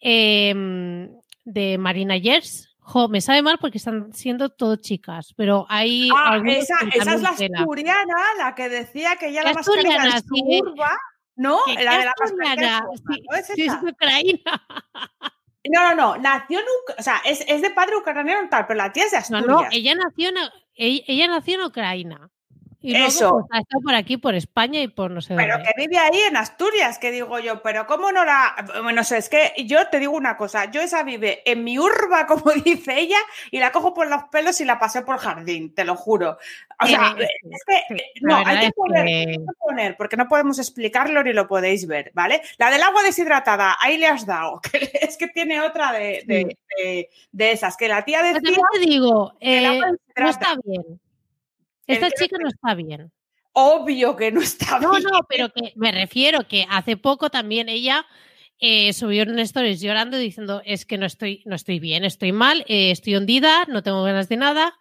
em, de Marina Yers Jo, me sabe mal porque están siendo todo chicas, pero hay. Ah, esa, esa es la asturiana, la que decía que ya la, la mascarilla es curva, ¿no? La de la mascarilla. Sí, sí, es ucraína. No, no, no, nació en o sea, es, es, de padre ucraniano tal, pero la tía es de Asturias. No, no, ella nació en, ella, ella nació en Ucrania. Y Eso. Pues, está por aquí, por España y por no sé pero dónde. Pero que vive ahí en Asturias, que digo yo, pero ¿cómo no la...? No sé, es que yo te digo una cosa, yo esa vive en mi urba, como dice ella, y la cojo por los pelos y la paseo por el jardín, te lo juro. O sea, eh, es que... no, hay que, poner, que... hay que, poner, porque no podemos explicarlo ni lo podéis ver, ¿vale? La del agua deshidratada, ahí le has dado, que es que tiene otra de, de, de, de esas, que la tía decía... Pero te digo, eh, no está bien. Esta chica no está bien. Obvio que no está bien. No, no, pero que me refiero que hace poco también ella eh, subió un stories llorando diciendo es que no estoy, no estoy bien, estoy mal, eh, estoy hundida, no tengo ganas de nada,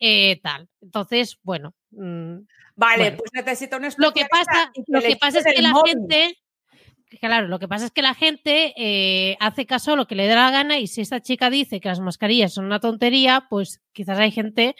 eh, tal. Entonces, bueno. Mmm, vale, bueno. pues necesito un Lo que pasa, lo que pasa es que la móvil. gente claro, lo que pasa es que la gente hace caso a lo que le da la gana y si esta chica dice que las mascarillas son una tontería, pues quizás hay gente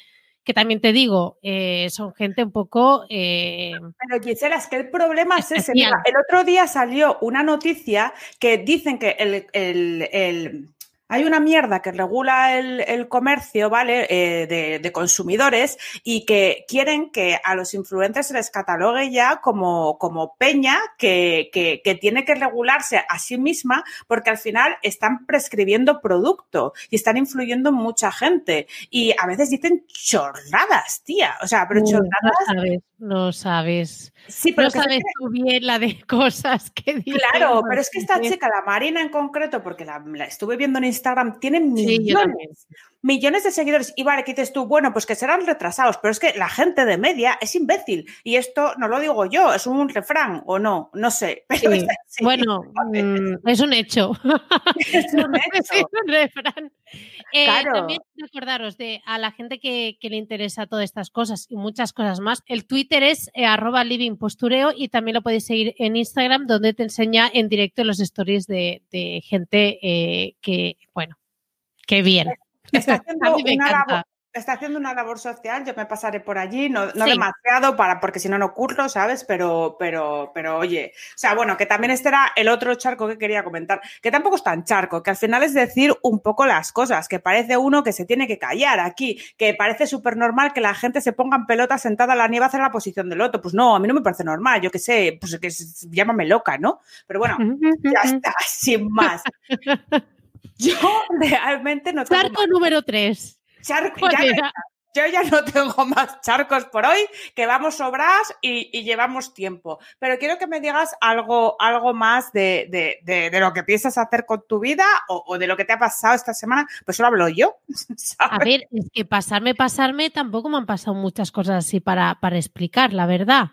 que también te digo, eh, son gente un poco... Eh, Pero Gisela, es que el problema es ese. Mira, el otro día salió una noticia que dicen que el, el, el hay una mierda que regula el, el comercio, ¿vale? Eh, de, de, consumidores y que quieren que a los influencers se les catalogue ya como, como peña que, que, que, tiene que regularse a sí misma porque al final están prescribiendo producto y están influyendo en mucha gente. Y a veces dicen chorradas, tía. O sea, pero chorradas. No sabes, no sabes. Sí, pero no sabes tú bien la de cosas que dicen. Claro, pero es que esta chica, la Marina en concreto, porque la, la estuve viendo en Instagram, tiene millones, sí, millones de seguidores. Y vale, que dices tú, bueno, pues que serán retrasados, pero es que la gente de media es imbécil. Y esto no lo digo yo, es un refrán o no, no sé. Pero sí. Sí. Bueno, mm, es un hecho. Es un hecho. es un refrán. Eh, Claro. También recordaros de a la gente que, que, le interesa todas estas cosas y muchas cosas más. El Twitter es eh, arroba livingpostureo y también lo podéis seguir en Instagram donde te enseña en directo los stories de, de gente eh, que, bueno, qué bien. Está haciendo, una labor, está haciendo, una labor, social, yo me pasaré por allí, no, no sí. demasiado, para, porque si no, no curro, ¿sabes? Pero, pero, pero oye, o sea, bueno, que también este era el otro charco que quería comentar, que tampoco es tan charco, que al final es decir un poco las cosas, que parece uno que se tiene que callar aquí, que parece súper normal que la gente se ponga en pelota sentada a la nieve a hacer la posición del otro. Pues no, a mí no me parece normal, yo qué sé, pues que llámame loca, ¿no? Pero bueno, ya está, sin más. Yo realmente no tengo. Charco número 3. Charco, ya, yo ya no tengo más charcos por hoy, que vamos sobradas y, y, llevamos tiempo. Pero quiero que me digas algo, algo más de, de, de, de lo que piensas hacer con tu vida o, o, de lo que te ha pasado esta semana. Pues solo hablo yo. ¿sabes? A ver, es que pasarme, pasarme, tampoco me han pasado muchas cosas así para, para explicar, la verdad.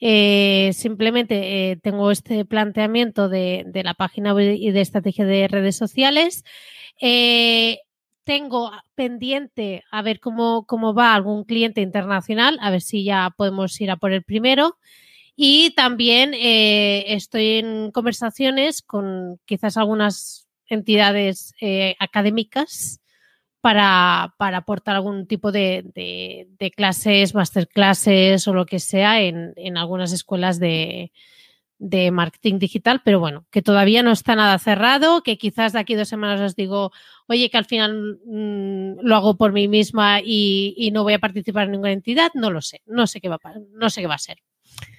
Eh, simplemente eh, tengo este planteamiento de, de, la página y de estrategia de redes sociales. Eh, tengo pendiente a ver cómo, cómo va algún cliente internacional, a ver si ya podemos ir a por el primero. Y también eh, estoy en conversaciones con quizás algunas entidades eh, académicas para, para, aportar algún tipo de, de, de, clases, masterclasses o lo que sea en, en algunas escuelas de, de marketing digital, pero bueno, que todavía no está nada cerrado, que quizás de aquí dos semanas os digo, oye, que al final mmm, lo hago por mí misma y, y, no voy a participar en ninguna entidad, no lo sé, no sé qué va, no sé qué va a ser.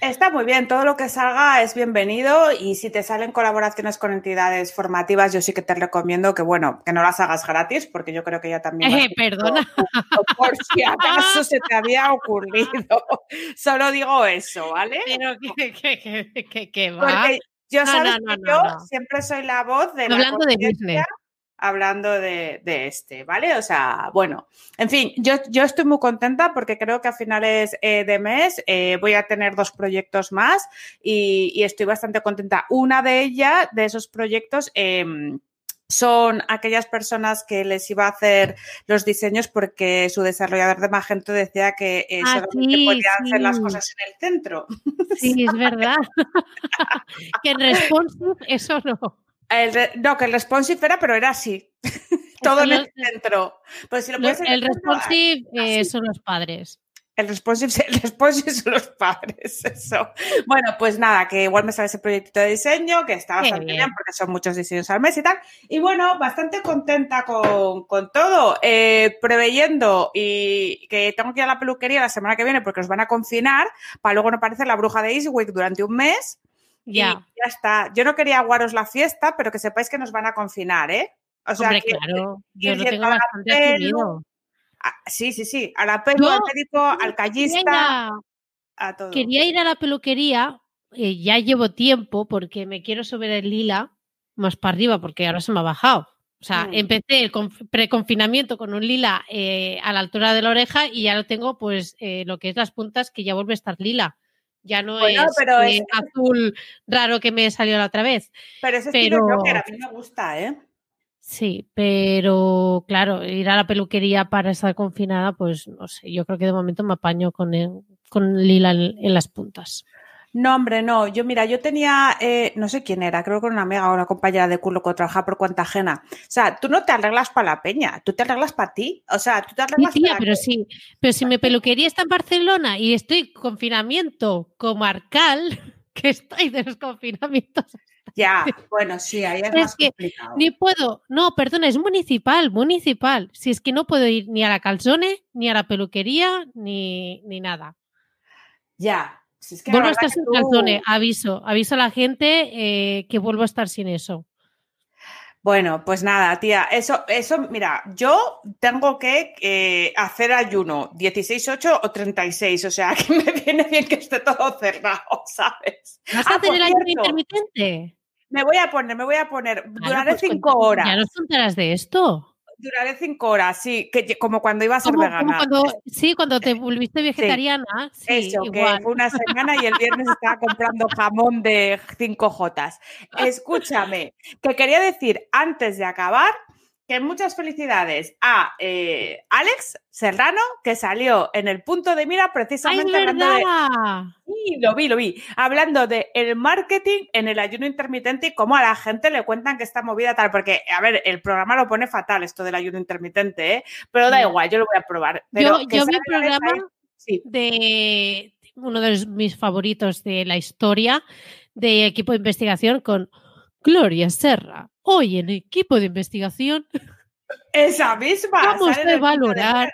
Está muy bien, todo lo que salga es bienvenido y si te salen colaboraciones con entidades formativas, yo sí que te recomiendo que, bueno, que no las hagas gratis, porque yo creo que ya también... Eh, perdona. Por si acaso se te había ocurrido. Solo digo eso, ¿vale? Pero que, que, que, que, que va. Porque yo, no, sabes no, no, que yo siempre soy la voz de Hablando la de business. Hablando de, de, este, ¿vale? O sea, bueno, en fin, yo, yo estoy muy contenta porque creo que a finales eh, de mes eh, voy a tener dos proyectos más y, y, estoy bastante contenta. Una de ellas, de esos proyectos, eh, son aquellas personas que les iba a hacer los diseños porque su desarrollador de Magento decía que eh, Ah, solamente sí, podía hacer las cosas en el centro. Sí, es verdad. que en responsive eso no. El no, que el responsive era, pero era así. Todo en el centro. Pues si lo en el centro, responsive eh, son los padres. El responsive, el responsive son los padres, eso. Bueno, pues nada, que igual me sale ese proyectito de diseño, que está bastante bien. bien. porque son muchos diseños al mes y tal. Y bueno, bastante contenta con, con todo, eh, preveyendo y que tengo que ir a la peluquería la semana que viene porque nos van a confinar para luego no parecer la bruja de Eastwick durante un mes. Ya. Y ya está. Yo no quería aguaros la fiesta, pero que sepáis que nos van a confinar, ¿eh? O sea, Hombre, que- claro. Yo lo tengo bastante pelo, sí, sí, sí. A la pelo, Yo al médico, al callista, a- a todo. Quería ir a la peluquería, eh, ya llevo tiempo porque me quiero subir el lila más para arriba porque ahora se me ha bajado. O sea, Mm. empecé el conf- preconfinamiento con un lila eh, a la altura de la oreja y ya lo tengo, pues, eh, lo que es las puntas, que ya vuelve a estar lila. Ya no Bueno, es pero es- azul raro que me salió la otra vez. Pero ese estilo pero- Joker a mí me gusta, ¿eh? Sí, pero claro, ir a la peluquería para estar confinada, pues no sé, yo creo que de momento me apaño con, el- con lila en, en las puntas. No, hombre, no. Yo, mira, yo tenía, eh, no sé quién era, creo que era una amiga o una compañera de culo que trabajaba por cuenta ajena. O sea, tú no te arreglas para la peña, tú te arreglas para ti. O sea, tú te Sí, arreglas tía, para pero que- sí, pero si mi peluquería está en Barcelona y estoy en confinamiento comarcal, que estoy de los confinamientos, Ya, bueno, sí, ahí es, más que complicado. ni puedo, no, perdona, es municipal, municipal. Si es que no puedo ir ni a la calzone, ni a la peluquería, ni, ni nada. Ya. Si es que la Vuelvo a estar sin tú- calzone, aviso, aviso a la gente eh, que vuelvo a estar sin eso. Bueno, pues nada, tía, eso, eso, mira, yo tengo que eh, hacer ayuno 16, 8 o 36, o sea, que me viene bien que esté todo cerrado, ¿sabes? ¿Vas Ah, a hacer por el ayuno intermitente? Me voy a poner, me voy a poner, Claro, duraré pues cinco cuéntame, horas. Ya nos contarás de esto. Duraré cinco horas, sí, que, como cuando iba a ser vegana. cuando, sí, cuando te volviste vegetariana. Sí, Eso, igual. que fue una semana y el viernes estaba comprando jamón de 5 Jotas. Escúchame, que quería decir antes de acabar que muchas felicidades a eh, Alex Serrano, que salió en el punto de mira ¡Ay, precisamente hablando de! Sí, lo vi, lo vi. Hablando de el marketing en el ayuno intermitente y cómo a la gente le cuentan que está movida tal. Porque, a ver, el programa lo pone fatal esto del ayuno intermitente, ¿eh? Pero da igual, yo lo voy a probar. Pero Yo, vi el programa Sí, de uno de mis favoritos de la historia de equipo de investigación con Gloria Serra. Hoy en equipo de investigación, esa misma. Vamos a de valorar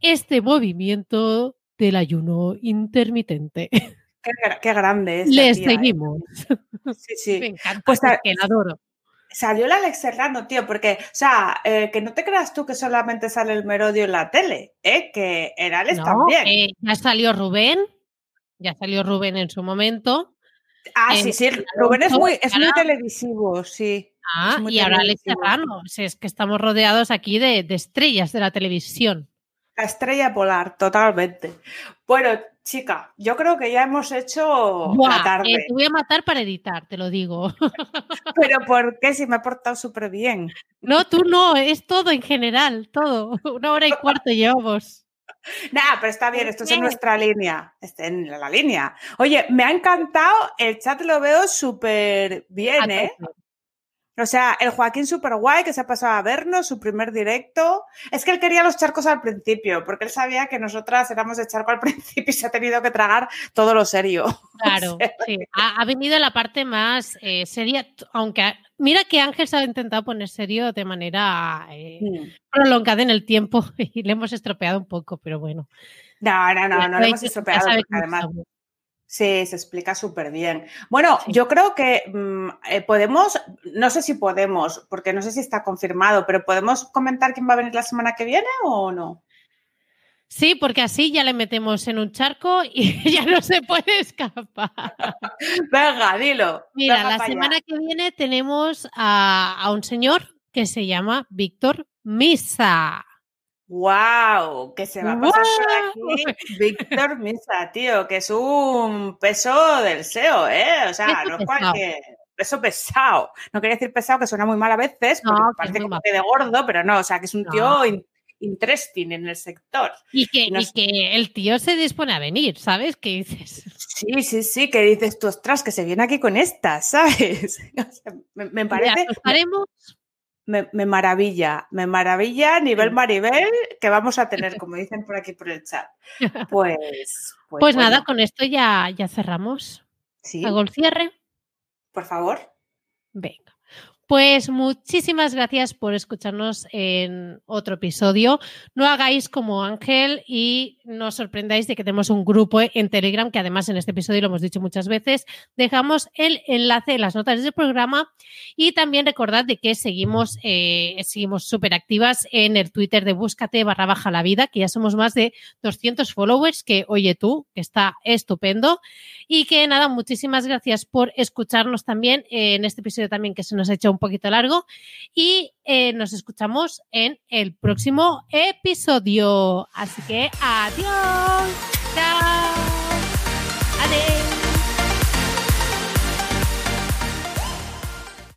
este movimiento del ayuno intermitente. Qué, gra- qué grande es. Le seguimos. Sí, sí. Me encanta, Pues, la adoro. Salió el Alex Serrano, tío, porque, o sea, eh, que no te creas tú que solamente sale el merodio en la tele, ¿eh? Que el Alex No, también. eh, ya salió Rubén, ya salió Rubén en su momento. Ah, en sí, sí, Rubén es muy, es muy televisivo, sí. Ah, Es muy y ahora Alex. Serrano. Si es que estamos rodeados aquí de, de estrellas de la televisión. La estrella polar, totalmente. Bueno, chica, yo creo que ya hemos hecho Buah, la tarde. eh, te voy a matar para editar, te lo digo. Pero ¿por qué? Si me he portado súper bien. No, tú no, es todo en general, todo. Una hora y cuarto llevamos. Nada, pero está bien, esto es en nuestra línea, este, en la línea. Oye, me ha encantado, el chat lo veo súper bien, ¿eh? O sea, el Joaquín súper guay que se ha pasado a vernos, su primer directo. Es que él quería los charcos al principio, porque él sabía que nosotras éramos de charco al principio y se ha tenido que tragar todo lo serio. Claro, sea, sí. Ha, ha venido la parte más eh, seria, aunque mira que Ángel se ha intentado poner serio de manera eh, prolongada en el tiempo y le hemos estropeado un poco, pero bueno. No, no, no, no sabe lo hemos estropeado, además. Sí, se explica súper bien. Bueno, Sí. yo creo que mm, eh, podemos, no sé si podemos, porque no sé si está confirmado, pero ¿podemos comentar quién va a venir la semana que viene o no? Sí, porque así ya le metemos en un charco y ya no se puede escapar. Venga, dilo. Mira, venga la allá. semana que viene tenemos a, a un señor que se llama Víctor Misa. ¡Wow! Que se va a pasar por aquí Víctor Misa, tío, que es un peso del SEO, ¿eh? O sea, no es cualquier peso pesado. No quería decir pesado, que suena muy mal a veces, porque parece como que de gordo, pero no, o sea, que es un tío interesting en el sector. Y que, que el tío se dispone a venir, ¿sabes? ¿Qué dices? Sí, sí, sí, que dices tú, ostras, que se viene aquí con estas, ¿sabes? me, parece me, maravilla, me maravilla a nivel Maribel que vamos a tener, como dicen por aquí por el chat. Pues, pues, pues nada, con esto ya, ya cerramos. ¿Sí? ¿Hago el cierre? Por favor. Venga. Pues muchísimas gracias por escucharnos en otro episodio. No hagáis como Ángel y no os sorprendáis de que tenemos un grupo en Telegram, que además en este episodio lo hemos dicho muchas veces. Dejamos el enlace en las notas del programa y también recordad de que seguimos eh, seguimos súper activas en el Twitter de Búscate barra baja la vida, que ya somos más de 200 followers, que oye tú, que está estupendo. Y que nada, muchísimas gracias por escucharnos también en este episodio también que se nos ha hecho un un poquito largo. Y eh, nos escuchamos en el próximo episodio. Así que Adiós.